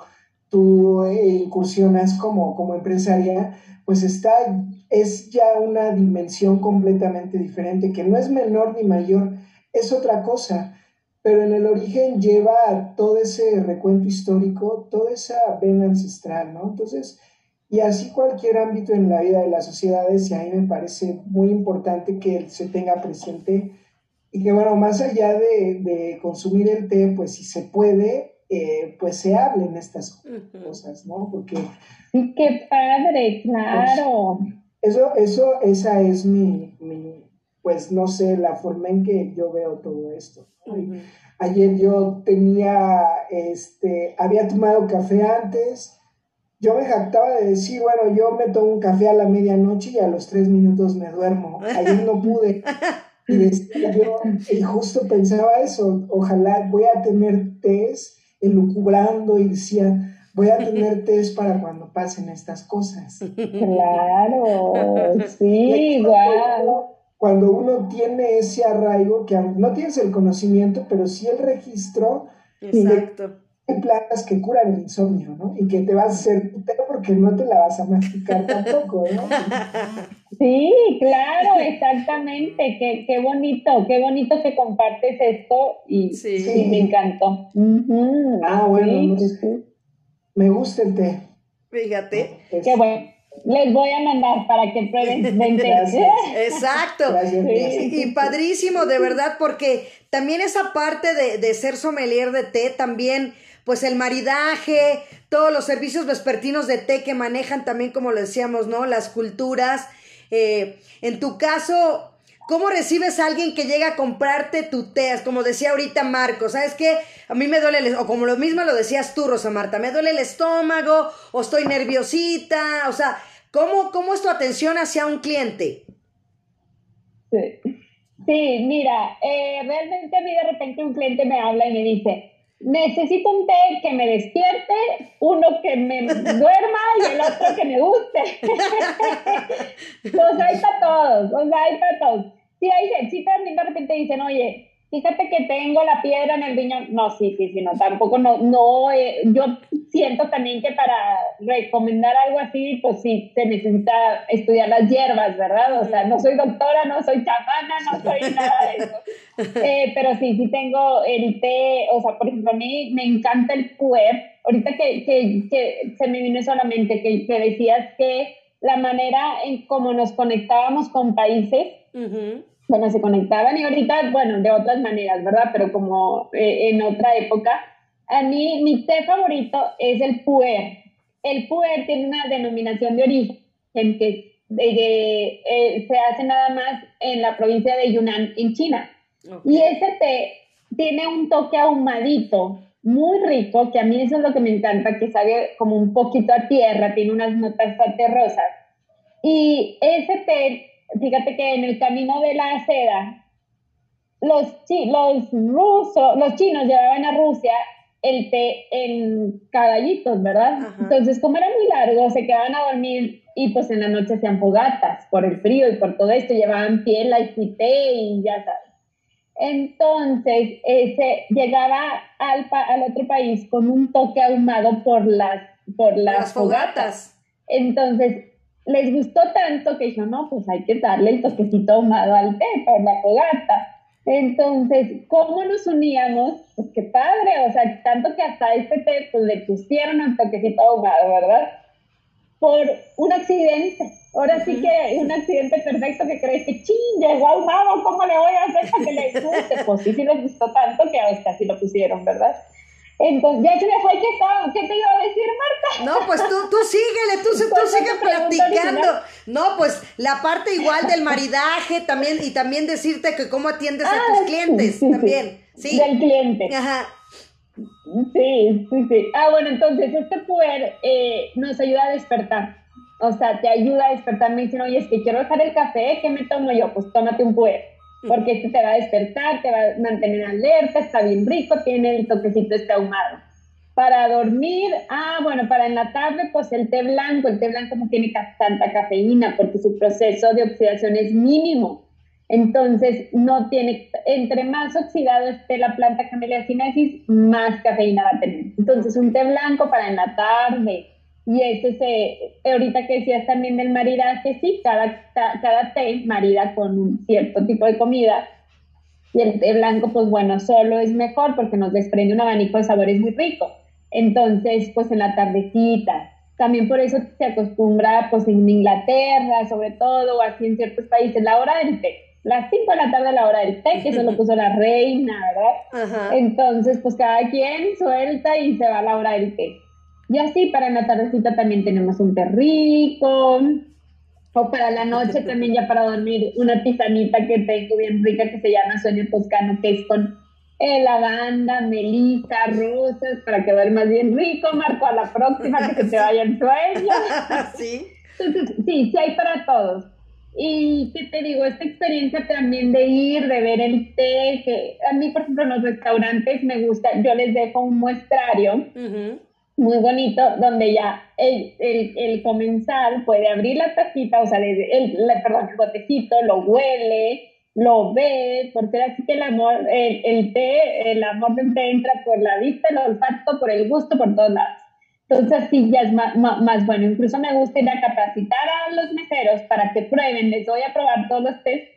tú eh, incursionas como, como empresaria, pues está, es ya una dimensión completamente diferente, que no es menor ni mayor, es otra cosa pero en el origen lleva todo ese recuento histórico, toda esa vena ancestral, ¿no? Entonces, y así cualquier ámbito en la vida de las sociedades, y a mí me parece muy importante que se tenga presente y que, bueno, más allá de, consumir el té, pues si se puede, eh, pues se hablen estas cosas, ¿no? Porque... Sí, qué padre, claro. Pues, eso, eso, esa es mi, mi, pues no sé, la forma en que yo veo todo esto. Ayer yo tenía, este, había tomado café antes. Yo me jactaba de decir, bueno, yo me tomo un café a la medianoche y a los tres minutos me duermo. Ayer no pude. Y yo y justo pensaba eso, ojalá voy a tener test elucubrando y decía, voy a tener test para cuando pasen estas cosas. Claro, sí, igual cuando uno tiene ese arraigo, que no tienes el conocimiento, pero sí el registro, Exacto. hay plantas que curan el insomnio, ¿no? Y que te vas a hacer putero porque no te la vas a masticar tampoco, ¿no? Sí, claro, exactamente. Qué, qué bonito, qué bonito que compartes esto y sí, me encantó. Ah, bueno, me gusta el té. Fíjate. Qué bueno. Les voy a mandar para que prueben Exacto. Y, padrísimo, de verdad, porque también esa parte de, de, ser sommelier de té, también, pues el maridaje, todos los servicios vespertinos de té que manejan también, como lo decíamos, ¿no? Las culturas. Eh, en tu caso, ¿Cómo recibes a alguien que llega a comprarte tu té? Como decía ahorita Marco, ¿sabes qué? A mí me duele, el, o como lo mismo lo decías tú, Rosa Marta, me duele el estómago, o estoy nerviosita, o sea, ¿cómo, cómo es tu atención hacia un cliente? Sí, mira, eh, realmente a mí de repente un cliente me habla y me dice, necesito un té que me despierte, uno que me duerma y el otro que me guste. pues hay para todos, o sea, hay para todos sí, hay, sí también de repente dicen, oye, fíjate que tengo la piedra en el riñón. No, sí, sí, sí, no, tampoco, no, no, eh, yo siento también que para recomendar algo así, pues sí, se necesita estudiar las hierbas, ¿verdad? O sea, no soy doctora, no soy chamana, no soy nada de eso. Eh, pero sí, sí tengo el té, o sea, por ejemplo, a mí me encanta el puer. Ahorita que, que, que se me vino solamente que, que decías que la manera en cómo nos conectábamos con países, bueno, se conectaban y ahorita, bueno, de otras maneras, ¿verdad? Pero como eh, en otra época, a mí mi té favorito es el puer. El puer tiene una denominación de origen que eh, se hace nada más en la provincia de Yunnan, en China. Y ese té tiene un toque ahumadito, muy rico, que a mí eso es lo que me encanta, que sabe como un poquito a tierra, tiene unas notas terrosas. Y ese té fíjate que en el camino de la seda, los, los rusos, los chinos llevaban a Rusia el té en caballitos, ¿verdad? Entonces, como era muy largo, se quedaban a dormir y pues en la noche hacían fogatas por el frío y por todo esto, llevaban piel y té y ya sabes. Entonces, ese llegaba al, al otro país con un toque ahumado por las, por las, fogatas. Entonces, les gustó tanto que dijo, no, pues hay que darle el toquecito ahumado al té por la fogata. Entonces, ¿cómo nos uníamos? Pues qué padre, o sea, tanto que hasta este té pues, le pusieron un toquecito ahumado, ¿verdad? Por un accidente. Ahora sí que un accidente perfecto que crees que ching, llegó ahumado, ¿cómo le voy a hacer para que le guste? Pues sí, sí les gustó tanto que hasta sí lo pusieron, ¿verdad? Entonces, ya se me fue que estaba, ¿qué te iba a decir, Marta? No, pues tú, tú síguele, tú, tú sigue platicando. No, pues la parte igual del maridaje también, y también decirte que cómo atiendes a ah, tus clientes también. Sí. Del cliente. Ajá. Sí, sí, sí. Ah, bueno, entonces este poder eh, nos ayuda a despertar. O sea, te ayuda a despertar. Me dicen, oye, es que quiero dejar el café, ¿qué me tomo yo? Pues tómate un puer porque este te va a despertar, te va a mantener alerta, está bien rico, tiene el toquecito este ahumado. Para dormir, ah, bueno, para en la tarde, pues el té blanco, el té blanco no tiene tanta cafeína porque su proceso de oxidación es mínimo. Entonces, no tiene, entre más oxidado esté la planta Camellia sinensis, más cafeína va a tener. Entonces, un té blanco para en la tarde, y ese se, ahorita que decías también del maridaje, sí, cada, cada té marida con un cierto tipo de comida. Y el té blanco, pues bueno, solo es mejor porque nos desprende un abanico de sabores muy rico. Entonces, pues en la tardecita. También por eso se acostumbra, pues en Inglaterra, sobre todo, o aquí en ciertos países, la hora del té. Las 5 de la tarde la hora del té, que eso lo puso la reina, ¿verdad? Entonces, pues cada quien suelta y se va a la hora del té. Y así para la tardecita también tenemos un perrico. O para la noche también ya para dormir una tisanita que tengo bien rica que se llama Sueño Toscano, que es con eh, lavanda, melisa, rosas, para que más bien rico, Marco, a la próxima que se te vaya el sueño. sí. Entonces, sí, sí hay para todos. Y qué te digo, esta experiencia también de ir, de ver el té, que a mí, por ejemplo, en los restaurantes me gusta, yo les dejo un muestrario muy bonito, donde ya el, el, comensal puede abrir la tacita, o sea, el, perdón, el botecito, lo huele, lo ve, porque así que el amor, el, el té, el amor del té entra por la vista, el olfato, por el gusto, por todos lados. Entonces sí, ya es más, más, bueno. Incluso me gusta ir a capacitar a los meseros para que prueben. Les voy a probar todos los test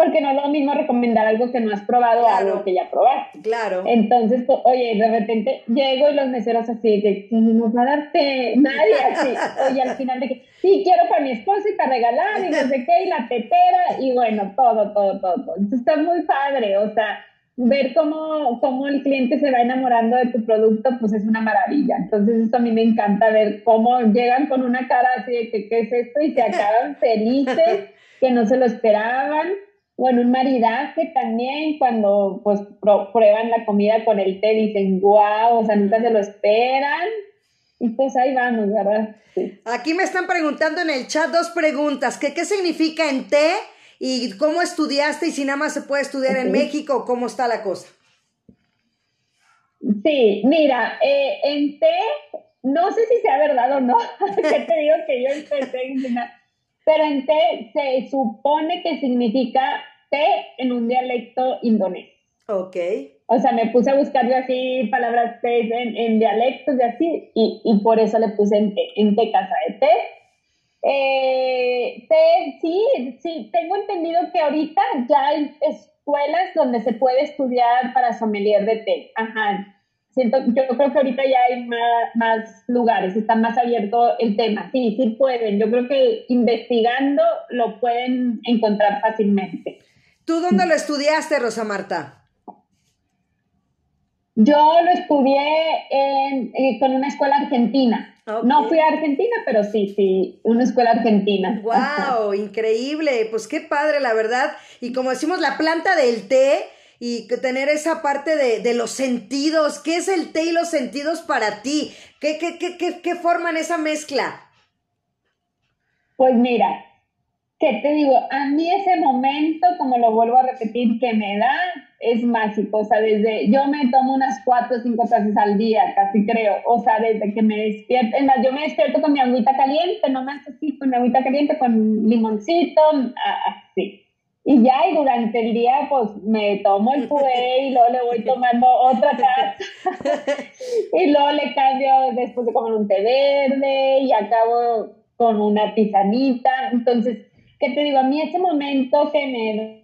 porque no es lo mismo recomendar algo que no has probado a algo que ya probaste. Claro. Entonces, pues, oye, de repente llego y los meseros así que no va a darte nadie así. Oye, al final de que sí, quiero para mi esposo y para regalar y no sé qué, y la tetera, y bueno, todo, todo, todo, todo. Entonces está muy padre, o sea, ver cómo, cómo el cliente se va enamorando de tu producto, pues es una maravilla. Entonces, esto a mí me encanta ver cómo llegan con una cara así de que, ¿qué es esto? Y se acaban felices, que no se lo esperaban. Bueno, un maridaje también, cuando pues prueban la comida con el té, dicen, wow, o sea, nunca se lo esperan. Y pues ahí vamos, ¿verdad? Aquí me están preguntando en el chat dos preguntas, que qué significa en té y cómo estudiaste y si nada más se puede estudiar en México, ¿cómo está la cosa? Sí, mira, eh, en té, no sé si sea verdad o no, que te digo que yo empecé en pero en té se supone que significa té en un dialecto indonés. Ok. O sea, me puse a buscar yo así palabras té en, dialectos y así, y, y, por eso le puse en té, en té casa de té eh, sí, sí, tengo entendido que ahorita ya hay escuelas donde se puede estudiar para sommelier de té. Ajá. Siento, yo creo que ahorita ya hay más, lugares, está más abierto el tema. Sí, sí pueden. Yo creo que investigando lo pueden encontrar fácilmente. ¿Tú dónde lo estudiaste, Rosa Marta? Yo lo estudié eh, con una escuela argentina. No fui a Argentina, pero sí, sí, una escuela argentina. ¡Wow! increíble. Pues qué padre, la verdad. Y como decimos, la planta del té y tener esa parte de, los sentidos. ¿Qué es el té y los sentidos para ti? ¿Qué, qué, qué, qué forman esa mezcla? Pues mira, ¿qué te digo? A mí ese momento, como lo vuelvo a repetir, que me da es mágico, o sea, desde, yo me tomo unas cuatro o cinco tazas al día, casi creo, o sea, desde que me despierto, es más, yo me despierto con mi agüita caliente, no más así, con mi agüita caliente, con limoncito, así. Y ya, y durante el día, pues me tomo el puré y luego le voy tomando otra taza. y luego le cambio después de comer un té verde y acabo con una tisanita. Entonces, ¿qué te digo? A mí ese momento que me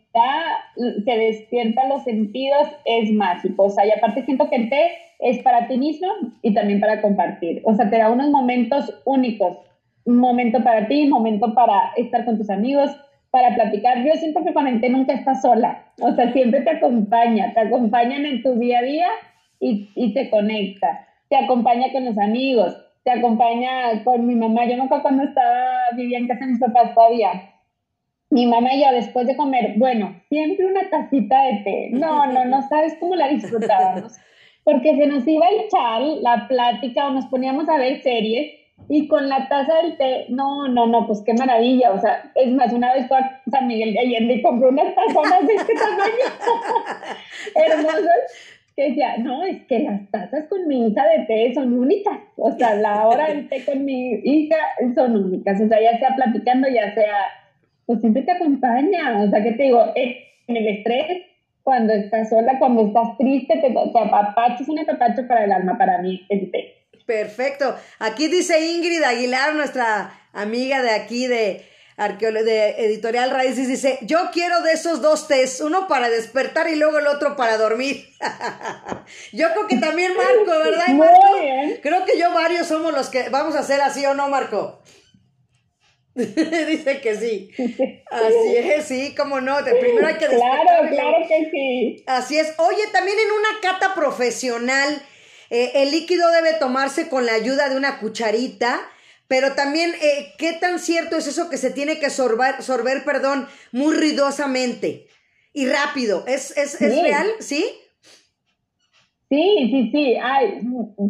que despierta los sentidos es mágico. O sea, y aparte siento que el té es para ti mismo y también para compartir. O sea, te da unos momentos únicos. Un momento para ti, un momento para estar con tus amigos, para platicar. Yo siento que con el té nunca estás sola. O sea, siempre te acompaña. Te acompañan en tu día a día y, y te conecta. Te acompaña con los amigos. Te acompaña con mi mamá. Yo nunca cuando estaba, vivía en casa de mis papás todavía mi mamá y yo después de comer, bueno, siempre una tacita de té. No, no, no sabes cómo la disfrutábamos. Porque se nos iba el chal, la plática, o nos poníamos a ver series, y con la taza del té, no, no, no, pues qué maravilla. O sea, es más, una vez fue a San Miguel de Allende y compró unas tazonas de este tamaño, hermosas, que decía, no, es que las tazas con mi hija de té son únicas. O sea, la hora del té con mi hija son únicas. O sea, ya sea platicando, ya sea pues siempre te acompaña. O sea, que te digo, en el estrés, cuando estás sola, cuando estás triste, te, te apapacho, es un apapacho para el alma, para mí, el té. Perfecto. Aquí dice Ingrid Aguilar, nuestra amiga de aquí de, de Editorial Raíces, dice, yo quiero de esos dos tés, uno para despertar y luego el otro para dormir. yo creo que también Marco, ¿verdad? Marco? Creo que yo varios somos los que vamos a hacer así o no, Marco. Dice que sí. Así es, sí, cómo no. primero hay que Claro, claro que sí. Así es. Oye, también en una cata profesional, eh, el líquido debe tomarse con la ayuda de una cucharita. Pero también, eh, ¿qué tan cierto es eso que se tiene que sorber, sorber perdón, muy ruidosamente y rápido? ¿Es, es, es real? ¿Sí? Sí, sí, sí, ay,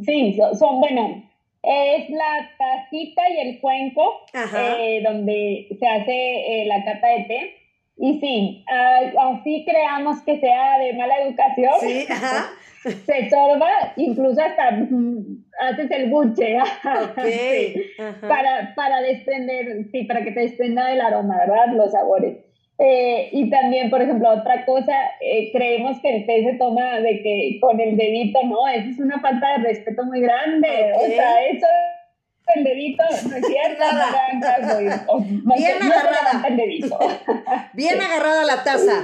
sí, son, bueno, es la tacita y el cuenco, eh, donde se hace eh, la cata de té. Y sí, así creamos que sea de mala educación. Sí, ajá. Se sorba, incluso hasta mm, haces el buche. para, para desprender, sí, para que te desprenda del aroma, ¿verdad? Los sabores. Eh, y también, por ejemplo, otra cosa, eh, creemos que el té se toma de que con el dedito, no, eso es una falta de respeto muy grande. O sea, eso el dedito, no es cierto, Bien agarrada. Bien agarrada la taza.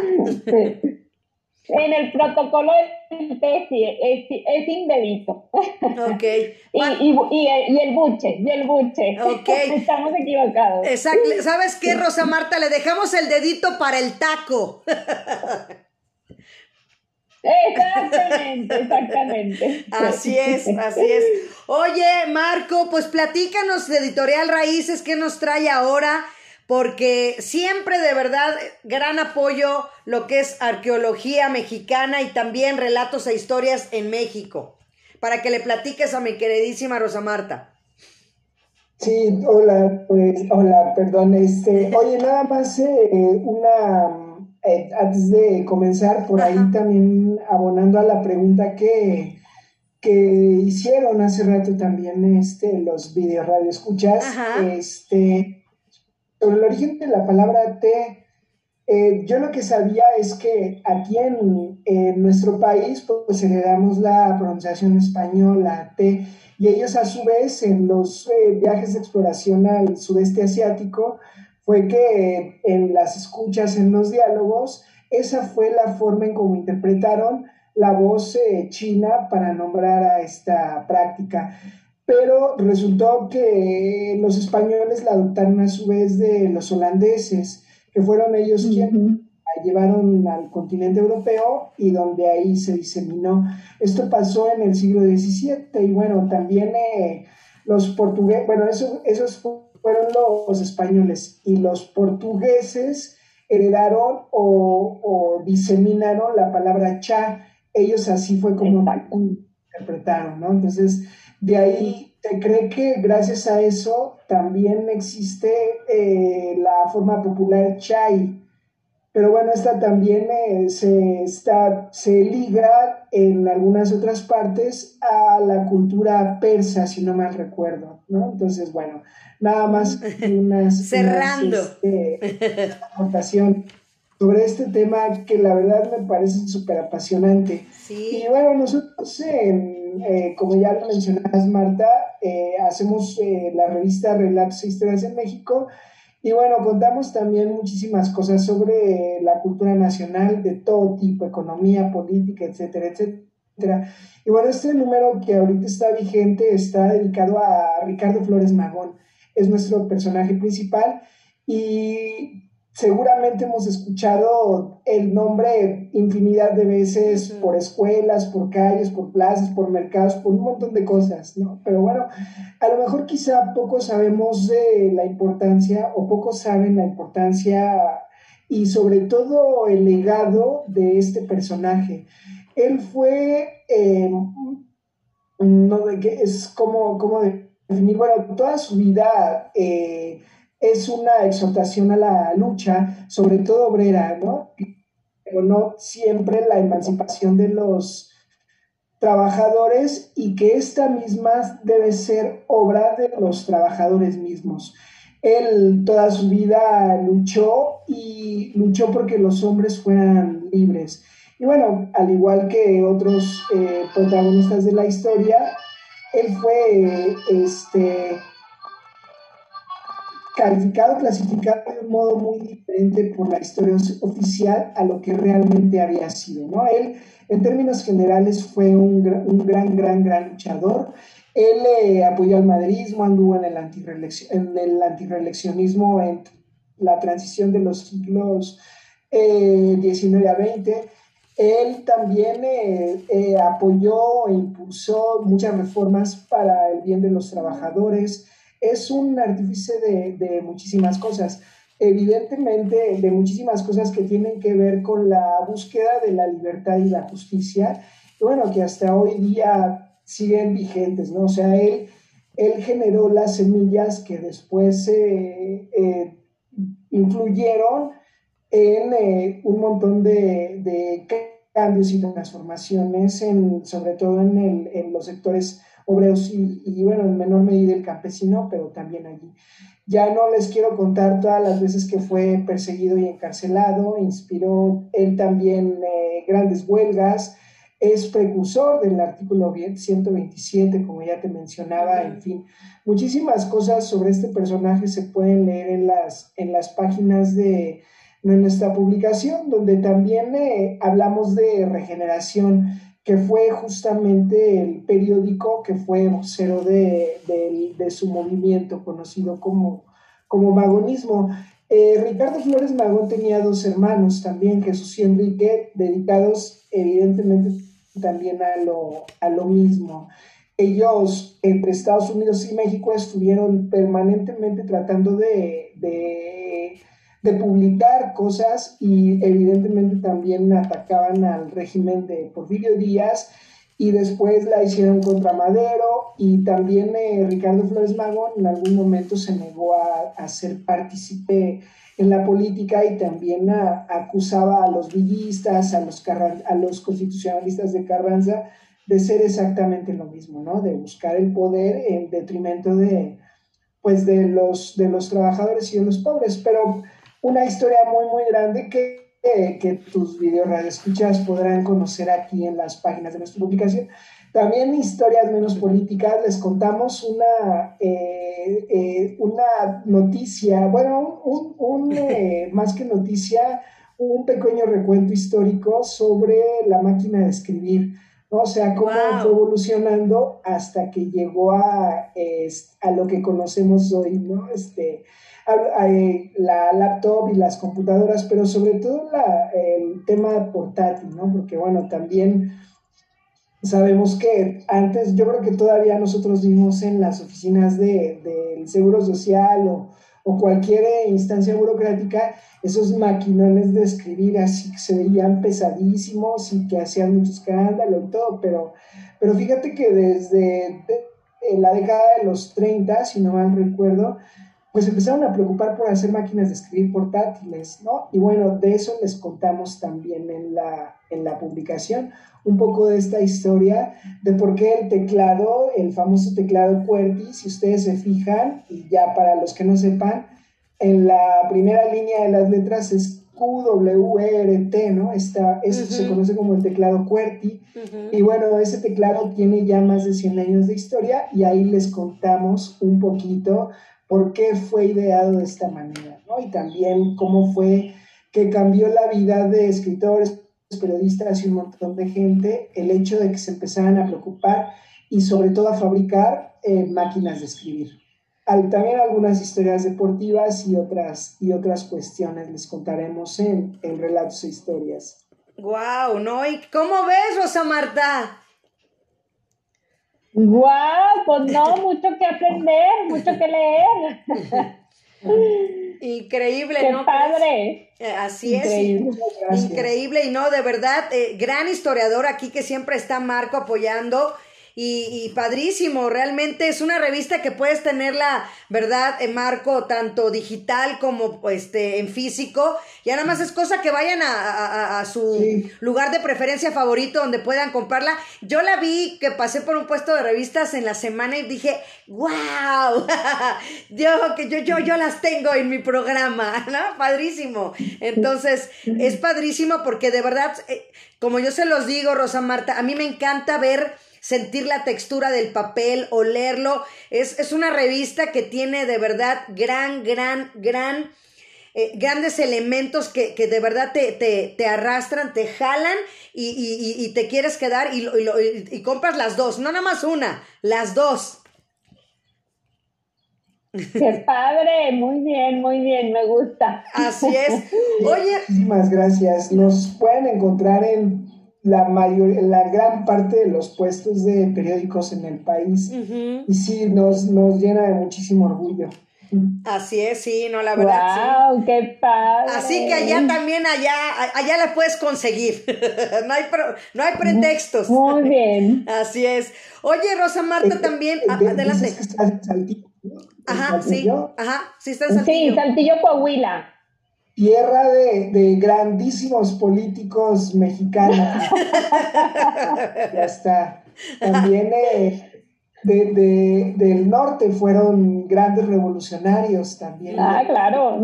En el protocolo es, es, es sin dedito. Ok. y, y, y, el buche, y el buche. Ok. Estamos equivocados. Exacto. ¿Sabes qué, Rosa Marta? Le dejamos el dedito para el taco. Exactamente, exactamente. Así es, así es. Oye, Marco, pues platícanos de Editorial Raíces, ¿qué nos trae ahora? Porque siempre de verdad gran apoyo lo que es arqueología mexicana y también relatos e historias en México. Para que le platiques a mi queridísima Rosa Marta. Sí, hola, pues, hola, perdón, este, oye, nada más eh, una eh, antes de comenzar, por ahí también abonando a la pregunta que, que hicieron hace rato también este, los video radio escuchas, este, el origen de la palabra T, eh, yo lo que sabía es que aquí en, nuestro país pues heredamos la pronunciación española T y ellos a su vez en los eh, viajes de exploración al sudeste asiático fue que en las escuchas, en los diálogos, esa fue la forma en cómo interpretaron la voz eh, china para nombrar a esta práctica. Pero resultó que los españoles la adoptaron a su vez de los holandeses, que fueron ellos quienes la llevaron al continente europeo y donde ahí se diseminó. Esto pasó en el siglo XVII y bueno, también eh, los portugueses, bueno, eso, eso es fueron los españoles y los portugueses heredaron o, diseminaron la palabra cha. Ellos así fue como interpretaron, ¿no? Entonces, de ahí se cree que gracias a eso también existe eh, la forma popular chai, pero bueno, esta también eh, se, está, se liga en algunas otras partes a la cultura persa, si no mal recuerdo, ¿no? Entonces, bueno, nada más unas... Cerrando. Este, aportación sobre este tema que la verdad me parece súper apasionante. Sí. Y bueno, nosotros, eh, como ya lo mencionabas, Marta, eh, hacemos la revista Relatos e Historias en México, y bueno, contamos también muchísimas cosas sobre la cultura nacional de todo tipo, economía, política, etcétera, etcétera. Y bueno, este número que ahorita está vigente está dedicado a Ricardo Flores Magón. Es nuestro personaje principal y seguramente hemos escuchado el nombre infinidad de veces por escuelas, por calles, por plazas, por mercados, por un montón de cosas, ¿no? Pero bueno, a lo mejor quizá poco sabemos de la importancia o pocos saben la importancia y sobre todo el legado de este personaje. Él fue, em, no, es como, como definir, bueno, toda su vida... Eh, es una exhortación a la lucha, sobre todo obrera, ¿no? Pero no siempre la emancipación de los trabajadores y que esta misma debe ser obra de los trabajadores mismos. Él toda su vida luchó y luchó porque los hombres fueran libres. Y bueno, al igual que otros eh, protagonistas de la historia, él fue este, calificado, clasificado de un modo muy diferente por la historia oficial a lo que realmente había sido, ¿no? Él, en términos generales, fue un, un gran, gran, gran luchador. Él eh, apoyó al madridismo, anduvo en el, en el en la transición de los siglos eh, 19 a 20. Él también eh, eh, apoyó e impulsó muchas reformas para el bien de los trabajadores, es un artífice de, muchísimas cosas. Evidentemente, de muchísimas cosas que tienen que ver con la búsqueda de la libertad y la justicia. bueno, que hasta hoy día siguen vigentes, ¿no? O sea, él, él generó las semillas que después eh, eh, influyeron en eh, un montón de, cambios y transformaciones, sobre todo en los sectores obreros y, y, bueno, en menor medida el campesino, pero también allí. Ya no les quiero contar todas las veces que fue perseguido y encarcelado, inspiró él también eh, grandes huelgas, es precursor del artículo 127, como ya te mencionaba, en fin, muchísimas cosas sobre este personaje se pueden leer en las, en las páginas de, nuestra publicación, donde también eh, hablamos de regeneración que fue justamente el periódico que fue vocero de, su movimiento conocido como, como magonismo. Eh, Ricardo Flores Magón tenía dos hermanos también, Jesús y Enrique, dedicados evidentemente también a lo, a lo mismo. Ellos entre Estados Unidos y México estuvieron permanentemente tratando de de publicar cosas y evidentemente también atacaban al régimen de Porfirio Díaz y después la hicieron contra Madero y también eh, Ricardo Flores Magón en algún momento se negó a, ser partícipe en la política y también acusaba a los villistas, a los, a los constitucionalistas de Carranza de ser exactamente lo mismo, ¿no? De buscar el poder en detrimento de, pues de los, de los trabajadores y de los pobres. Pero una historia muy, muy grande que, que tus video escuchas podrán conocer aquí en las páginas de nuestra publicación. También historias menos políticas, les contamos una, eh, eh, una noticia, bueno, un, un eh, más que noticia, un pequeño recuento histórico sobre la máquina de escribir. ¿no? O sea, cómo fue evolucionando hasta que llegó a, a lo que conocemos hoy, ¿no? Este, la laptop y las computadoras, pero sobre todo el tema portátil, ¿no? Porque bueno, también sabemos que antes, yo creo que todavía nosotros vimos en las oficinas del de, Seguro Social o, o, cualquier instancia burocrática esos maquinones de escribir así que se veían pesadísimos y que hacían mucho escándalo y todo, pero, pero fíjate que desde la década de los 30, si no mal recuerdo, pues empezaron a preocupar por hacer máquinas de escribir portátiles, ¿no? Y bueno, de eso les contamos también en la, en la publicación, un poco de esta historia de por qué el teclado, el famoso teclado QWERTY, si ustedes se fijan, y ya para los que no sepan, en la primera línea de las letras es QWERT, ¿no? Esta, eso se conoce como el teclado QWERTY. Y bueno, ese teclado tiene ya más de 100 años de historia y ahí les contamos un poquito por qué fue ideado de esta manera, ¿no? Y también cómo fue que cambió la vida de escritores, periodistas y un montón de gente el hecho de que se empezaran a preocupar y sobre todo a fabricar eh, máquinas de escribir. Hay también algunas historias deportivas y otras, y otras cuestiones les contaremos en, en Relatos e Historias. ¡Guau! ¿no? ¿Y cómo ves, Rosa Marta? ¡Guau! Pues no, mucho que aprender, mucho que leer. Increíble, Qué ¿no? padre. Eh, así es. Increíble y no, de verdad, eh, gran historiador aquí que siempre está Marco apoyando y, padrísimo, realmente es una revista que puedes tenerla, ¿verdad? En marco tanto digital como este, en físico. Ya nada más es cosa que vayan a, su lugar de preferencia favorito donde puedan comprarla. Yo la vi que pasé por un puesto de revistas en la semana y dije, wow, yo, que yo, yo, yo las tengo en mi programa, ¿no? Padrísimo. Entonces, es padrísimo porque de verdad, eh, como yo se los digo, Rosa Marta, a mí me encanta ver sentir la textura del papel, olerlo. Es, es una revista que tiene de verdad gran, gran, gran... Eh, grandes elementos que, que de verdad te, te, te, arrastran, te jalan y, y, y te quieres quedar y, y, compras las dos, no nada más una, las dos. Qué padre, muy bien, muy bien, me gusta. Así es. Oye. Muchísimas gracias. Nos pueden encontrar en la, mayor, la gran parte de los puestos de periódicos en el país. Y sí, nos, nos llena de muchísimo orgullo. Así es, sí, no, la verdad. ¡Wow! ¡Qué padre! Así que allá también, allá, allá la puedes conseguir. no, hay no hay pretextos. Muy bien. Así es. Oye, Rosa Marta, también, adelante. Ajá, sí, ajá, sí está en Saltillo. Sí, Saltillo, Coahuila. Tierra de, de grandísimos políticos mexicanos. ya está. También eh, de, del norte fueron grandes revolucionarios también. Ah, claro.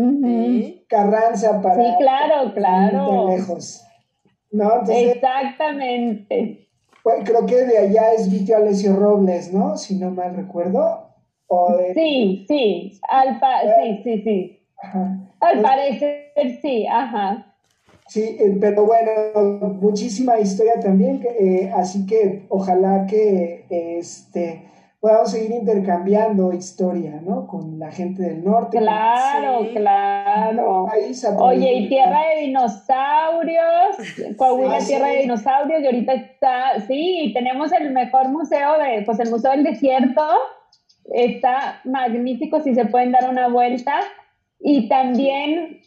Carranza para... Sí, claro, claro. lejos. Exactamente. creo que de allá es Vitio Alessio Robles, ¿no? Si no mal recuerdo. Sí, sí, al sí, sí, sí. Al parecer sí, ajá. Sí, eh, pero bueno, muchísima historia también, eh, así que ojalá que este podamos seguir intercambiando historia, ¿no? Con la gente del norte. Claro, claro. Oye, y tierra de dinosaurios, Coahuila, tierra de dinosaurios, y ahorita está, sí, tenemos el mejor museo de, pues el Museo del Desierto, está magnífico si se pueden dar una vuelta. Y también,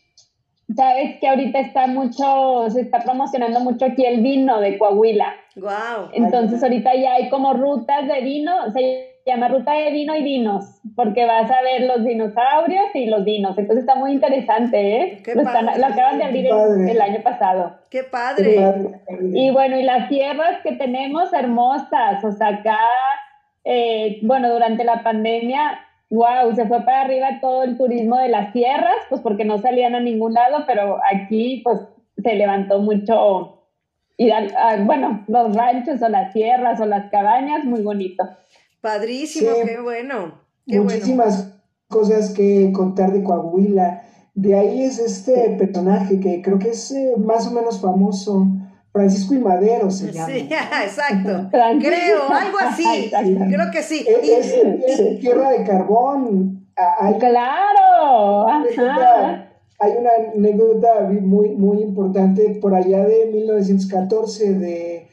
sabes que ahorita está mucho, se está promocionando mucho aquí el vino de Coahuila. Wow. Entonces ahorita ya hay como rutas de vino, se llama ruta de vino y vinos, porque vas a ver los dinosaurios y los vinos. Entonces está muy interesante, ¿eh? lo, acaban de abrir el, año pasado. Qué padre. Y bueno, y las tierras que tenemos hermosas, o sea, acá eh, bueno, durante la pandemia, wow, se fue para arriba todo el turismo de las tierras, pues porque no salían a ningún lado, pero aquí pues se levantó mucho, y bueno, los ranchos o las tierras o las cabañas, muy bonito. Padrísimo, qué bueno. muchísimas cosas que contar de Coahuila. De ahí es este personaje que creo que es eh, más o menos famoso, Francisco y Madero se llama. Sí, exacto. Creo, algo así. Creo que sí. Es, tierra de carbón. Hay, claro. Hay una anécdota muy, muy importante por allá de 1914 de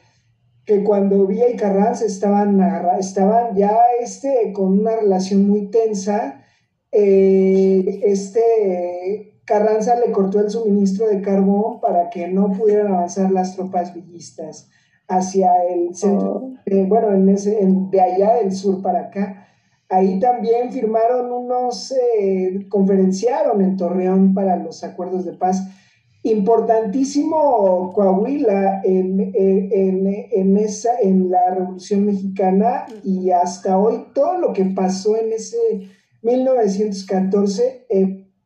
que cuando Villa y Carranza estaban, estaban ya este, con una relación muy tensa, eh, este Carranza le cortó el suministro de carbón para que no pudieran avanzar las tropas villistas hacia el centro, oh. eh, bueno, en ese, de allá del sur para acá. Ahí también firmaron unos, eh, conferenciaron en Torreón para los acuerdos de paz. Importantísimo Coahuila en, en, esa, en la Revolución Mexicana y hasta hoy todo lo que pasó en ese 1914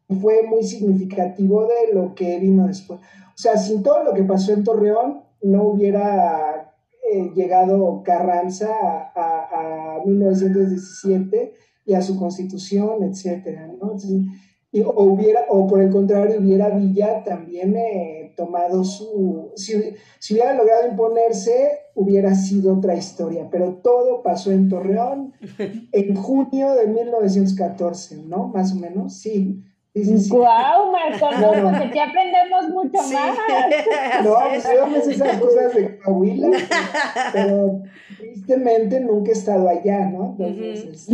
fue muy significativo de lo que vino después. O sea, sin todo lo que pasó en Torreón, no hubiera eh, llegado Carranza a, 1917 y a su constitución, etcétera, ¿no? y, o, hubiera, o por el contrario, hubiera Villa también eh, tomado su... Si, si, hubiera logrado imponerse, hubiera sido otra historia, pero todo pasó en Torreón en junio de 1914, ¿no? Más o menos, sí. ¡Guau, Marco! No, porque aquí aprendemos mucho más. No, pues esas cosas de Coahuila, pero tristemente nunca he estado allá, ¿no? Entonces,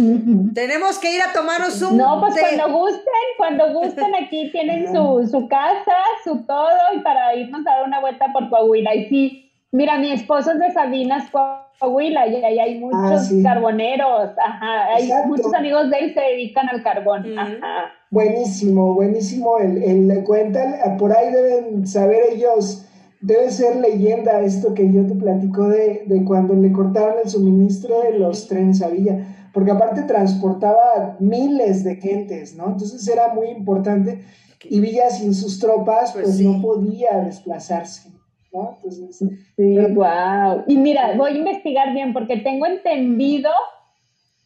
Tenemos que ir a tomarnos un No, pues cuando gusten, cuando gusten aquí tienen su, su casa, su todo, y para irnos a dar una vuelta por Coahuila. Y sí, mira, mi esposo es de Sabinas, Coahuila, y ahí hay muchos ah, carboneros, ajá, hay muchos amigos de él se dedican al carbón, ajá. Buenísimo, buenísimo el, el cuenta, por ahí deben saber ellos, debe ser leyenda esto que yo te platico de, de cuando le cortaron el suministro de los trenes a Villa, porque aparte transportaba miles de gentes, ¿no? Entonces era muy importante y Villa sin sus tropas pues, pues no podía desplazarse. ¿No? Entonces, sí, wow. Y mira, voy a investigar bien porque tengo entendido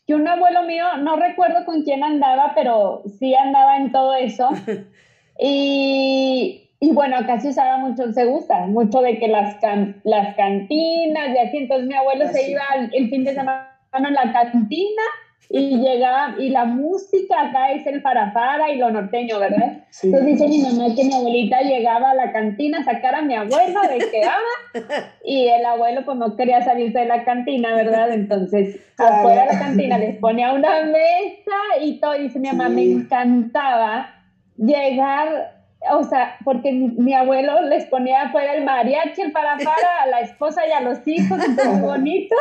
que un abuelo mío, no recuerdo con quién andaba, pero sí andaba en todo eso. Y, y bueno, acá se usaba mucho, se usa mucho de que las, las cantinas y así. Entonces mi abuelo se iba el, fin de semana a la cantina y llegaba, y la música acá es el farafara y lo norteño, ¿verdad? Entonces dice mi mamá que mi abuelita llegaba a la cantina a sacar a mi abuelo de que ama, y el abuelo pues no quería salirse de la cantina, ¿verdad? Entonces afuera de la cantina les ponía una mesa y todo, y dice mi mamá, me encantaba llegar o sea, porque mi, abuelo les ponía afuera el mariachi, el para a la esposa y a los hijos, muy bonito.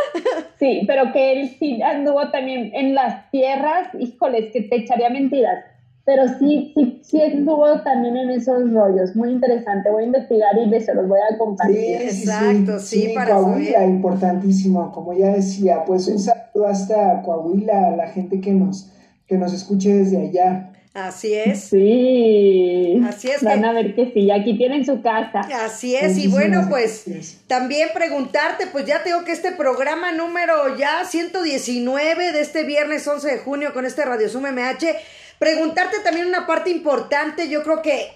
Sí, pero que él sí anduvo también en las tierras, híjoles, que te echaría mentiras. Pero sí, sí, sí anduvo también en esos rollos. Muy interesante. Voy a investigar y se los voy a compartir. Sí, Exacto, sí, para Coahuila, importantísimo. Como ya decía, pues un saludo hasta Coahuila, a la gente que nos, que nos escuche desde allá. Así es. Sí. Así es. Van a ver que sí, aquí tienen su casa. Así es, y bueno, pues también preguntarte, pues ya tengo que este programa número ya 119 de este viernes 11 de junio con este Radio Zoom MH, preguntarte también una parte importante, yo creo que,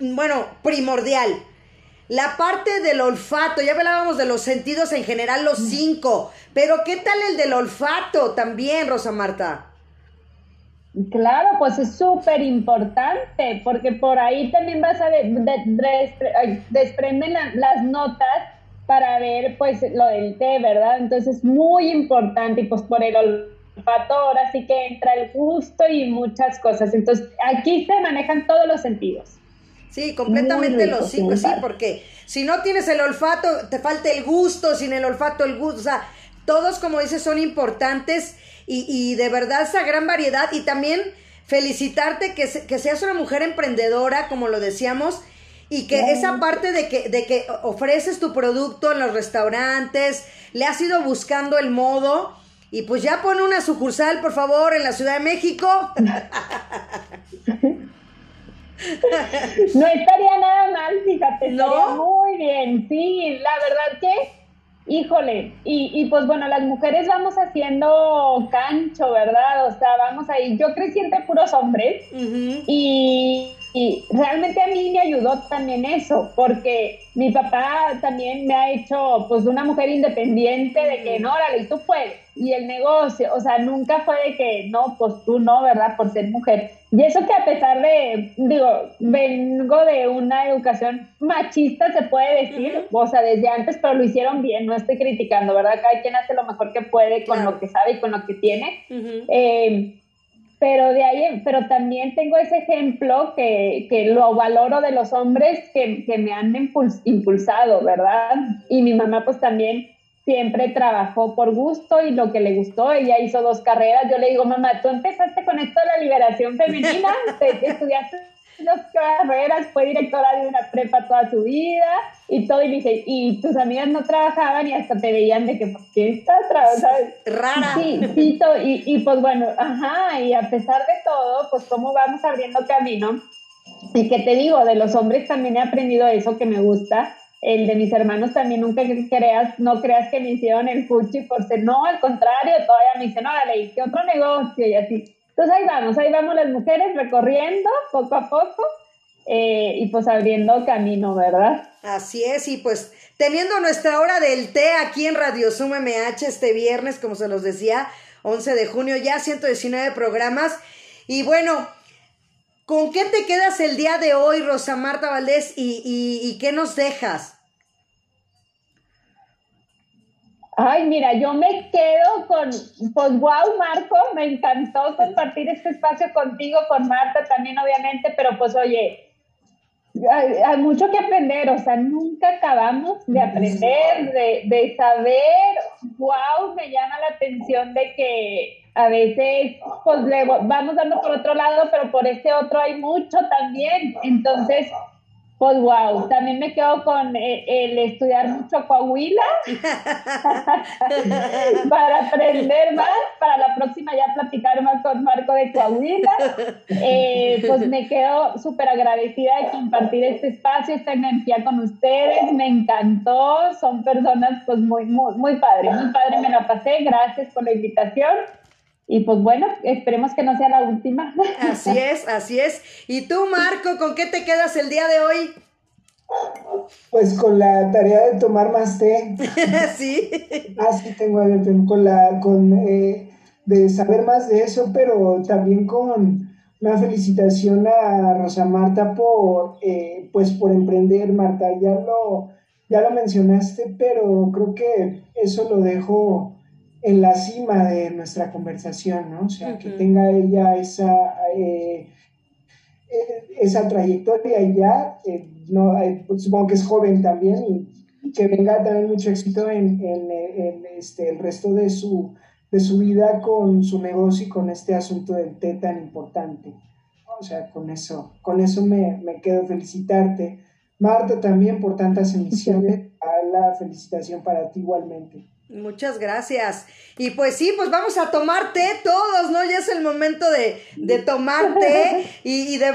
bueno, primordial. La parte del olfato, ya hablábamos de los sentidos en general, los mm. cinco, pero ¿qué tal el del olfato también, Rosa Marta? Claro, pues es súper importante, porque por ahí también vas a desprenden las notas para ver pues lo del té, ¿verdad? Entonces muy importante y pues por el olfato ahora sí que entra el gusto y muchas cosas. Entonces aquí se manejan todos los sentidos. Sí, completamente los cinco, sí, porque si no tienes el olfato, te falta el gusto, sin el olfato el gusto, o sea, todos como dices son importantes y, de verdad esa gran variedad y también felicitarte que, que seas una mujer emprendedora, como lo decíamos, y que esa parte de que, de que ofreces tu producto en los restaurantes, le has ido buscando el modo. Y pues ya pon una sucursal, por favor, en la Ciudad de México. no estaría nada mal, fíjate. ¿No? muy bien. Sí, la verdad que Híjole, y, y pues bueno, las mujeres vamos haciendo cancho, ¿verdad? O sea, vamos ahí. Yo crecí entre puros hombres y, y, realmente a mí me ayudó también eso, porque mi papá también me ha hecho pues una mujer independiente de que no, órale, y tú puedes. Y el negocio, o sea, nunca fue de que no, pues tú no, ¿verdad? Por ser mujer. Y eso que a pesar de, digo, vengo de una educación machista, se puede decir, o sea, desde antes, pero lo hicieron bien, no estoy criticando, ¿verdad? Cada quien hace lo mejor que puede con lo que sabe y con lo que tiene. eh, pero de ahí, pero también tengo ese ejemplo que, que lo valoro de los hombres que, que me han impulsado, ¿verdad? Y mi mamá pues también siempre trabajó por gusto y lo que le gustó, ella hizo dos carreras, yo le digo, mamá, tú empezaste con esto de la liberación femenina, estudiaste dos carreras, fue directora de una prepa toda su vida y todo, y dice, y tus amigas no trabajaban y hasta te veían de que, ¿por qué estás trabajando? Rara. Sí, sí, y, y pues bueno, ajá, y a pesar de todo, pues cómo vamos abriendo camino. Y que te digo, de los hombres también he aprendido eso que me gusta, el de mis hermanos también nunca creas, no creas que me hicieron el fuchi por ser, no, al contrario, todavía me dicen, órale, ¿y qué otro negocio? Y así. Entonces ahí vamos, ahí vamos las mujeres recorriendo poco a poco eh, y pues abriendo camino, ¿verdad? Así es, y pues teniendo nuestra hora del té aquí en Radio Zoom MH este viernes, como se los decía, 11 de junio, ya 119 programas. Y bueno, ¿con qué te quedas el día de hoy, Rosa Marta Valdés, y, y qué nos dejas? Ay, mira, yo me quedo con, pues wow, Marco, me encantó compartir este espacio contigo, con Marta también, obviamente, pero pues oye, hay, mucho que aprender, o sea, nunca acabamos de aprender, de, de saber, wow, me llama la atención de que a veces pues le vamos dando por otro lado, pero por este otro hay mucho también, entonces pues wow, también me quedo con eh, el, estudiar mucho Coahuila. Para aprender más, para la próxima ya platicar más con Marco de Coahuila. Eh, pues me quedo súper agradecida de compartir este espacio, esta energía con ustedes, me encantó, son personas pues muy, muy, muy padres, muy padre me la pasé, gracias por la invitación. Y pues bueno, esperemos que no sea la última. Así es, así es. ¿Y tú, Marco, con qué te quedas el día de hoy? Pues con la tarea de tomar más té. sí. Ah, sí, tengo con la, con, eh, de saber más de eso, pero también con una felicitación a Rosa Marta por, eh, pues por emprender, Marta, ya lo, ya lo mencionaste, pero creo que eso lo dejo en la cima de nuestra conversación, ¿no? O sea, que tenga ella esa, eh, eh, esa trayectoria ya, no, pues, supongo que es joven también y, que venga también mucho éxito en, en, este, el resto de su, de su vida con su negocio y con este asunto del té tan importante. O sea, con eso, con eso me, me quedo felicitarte. Marta también por tantas emisiones, a la felicitación para ti igualmente. Muchas gracias. Y pues sí, pues vamos a tomar té todos, ¿no? Ya es el momento de, de tomar té y, y de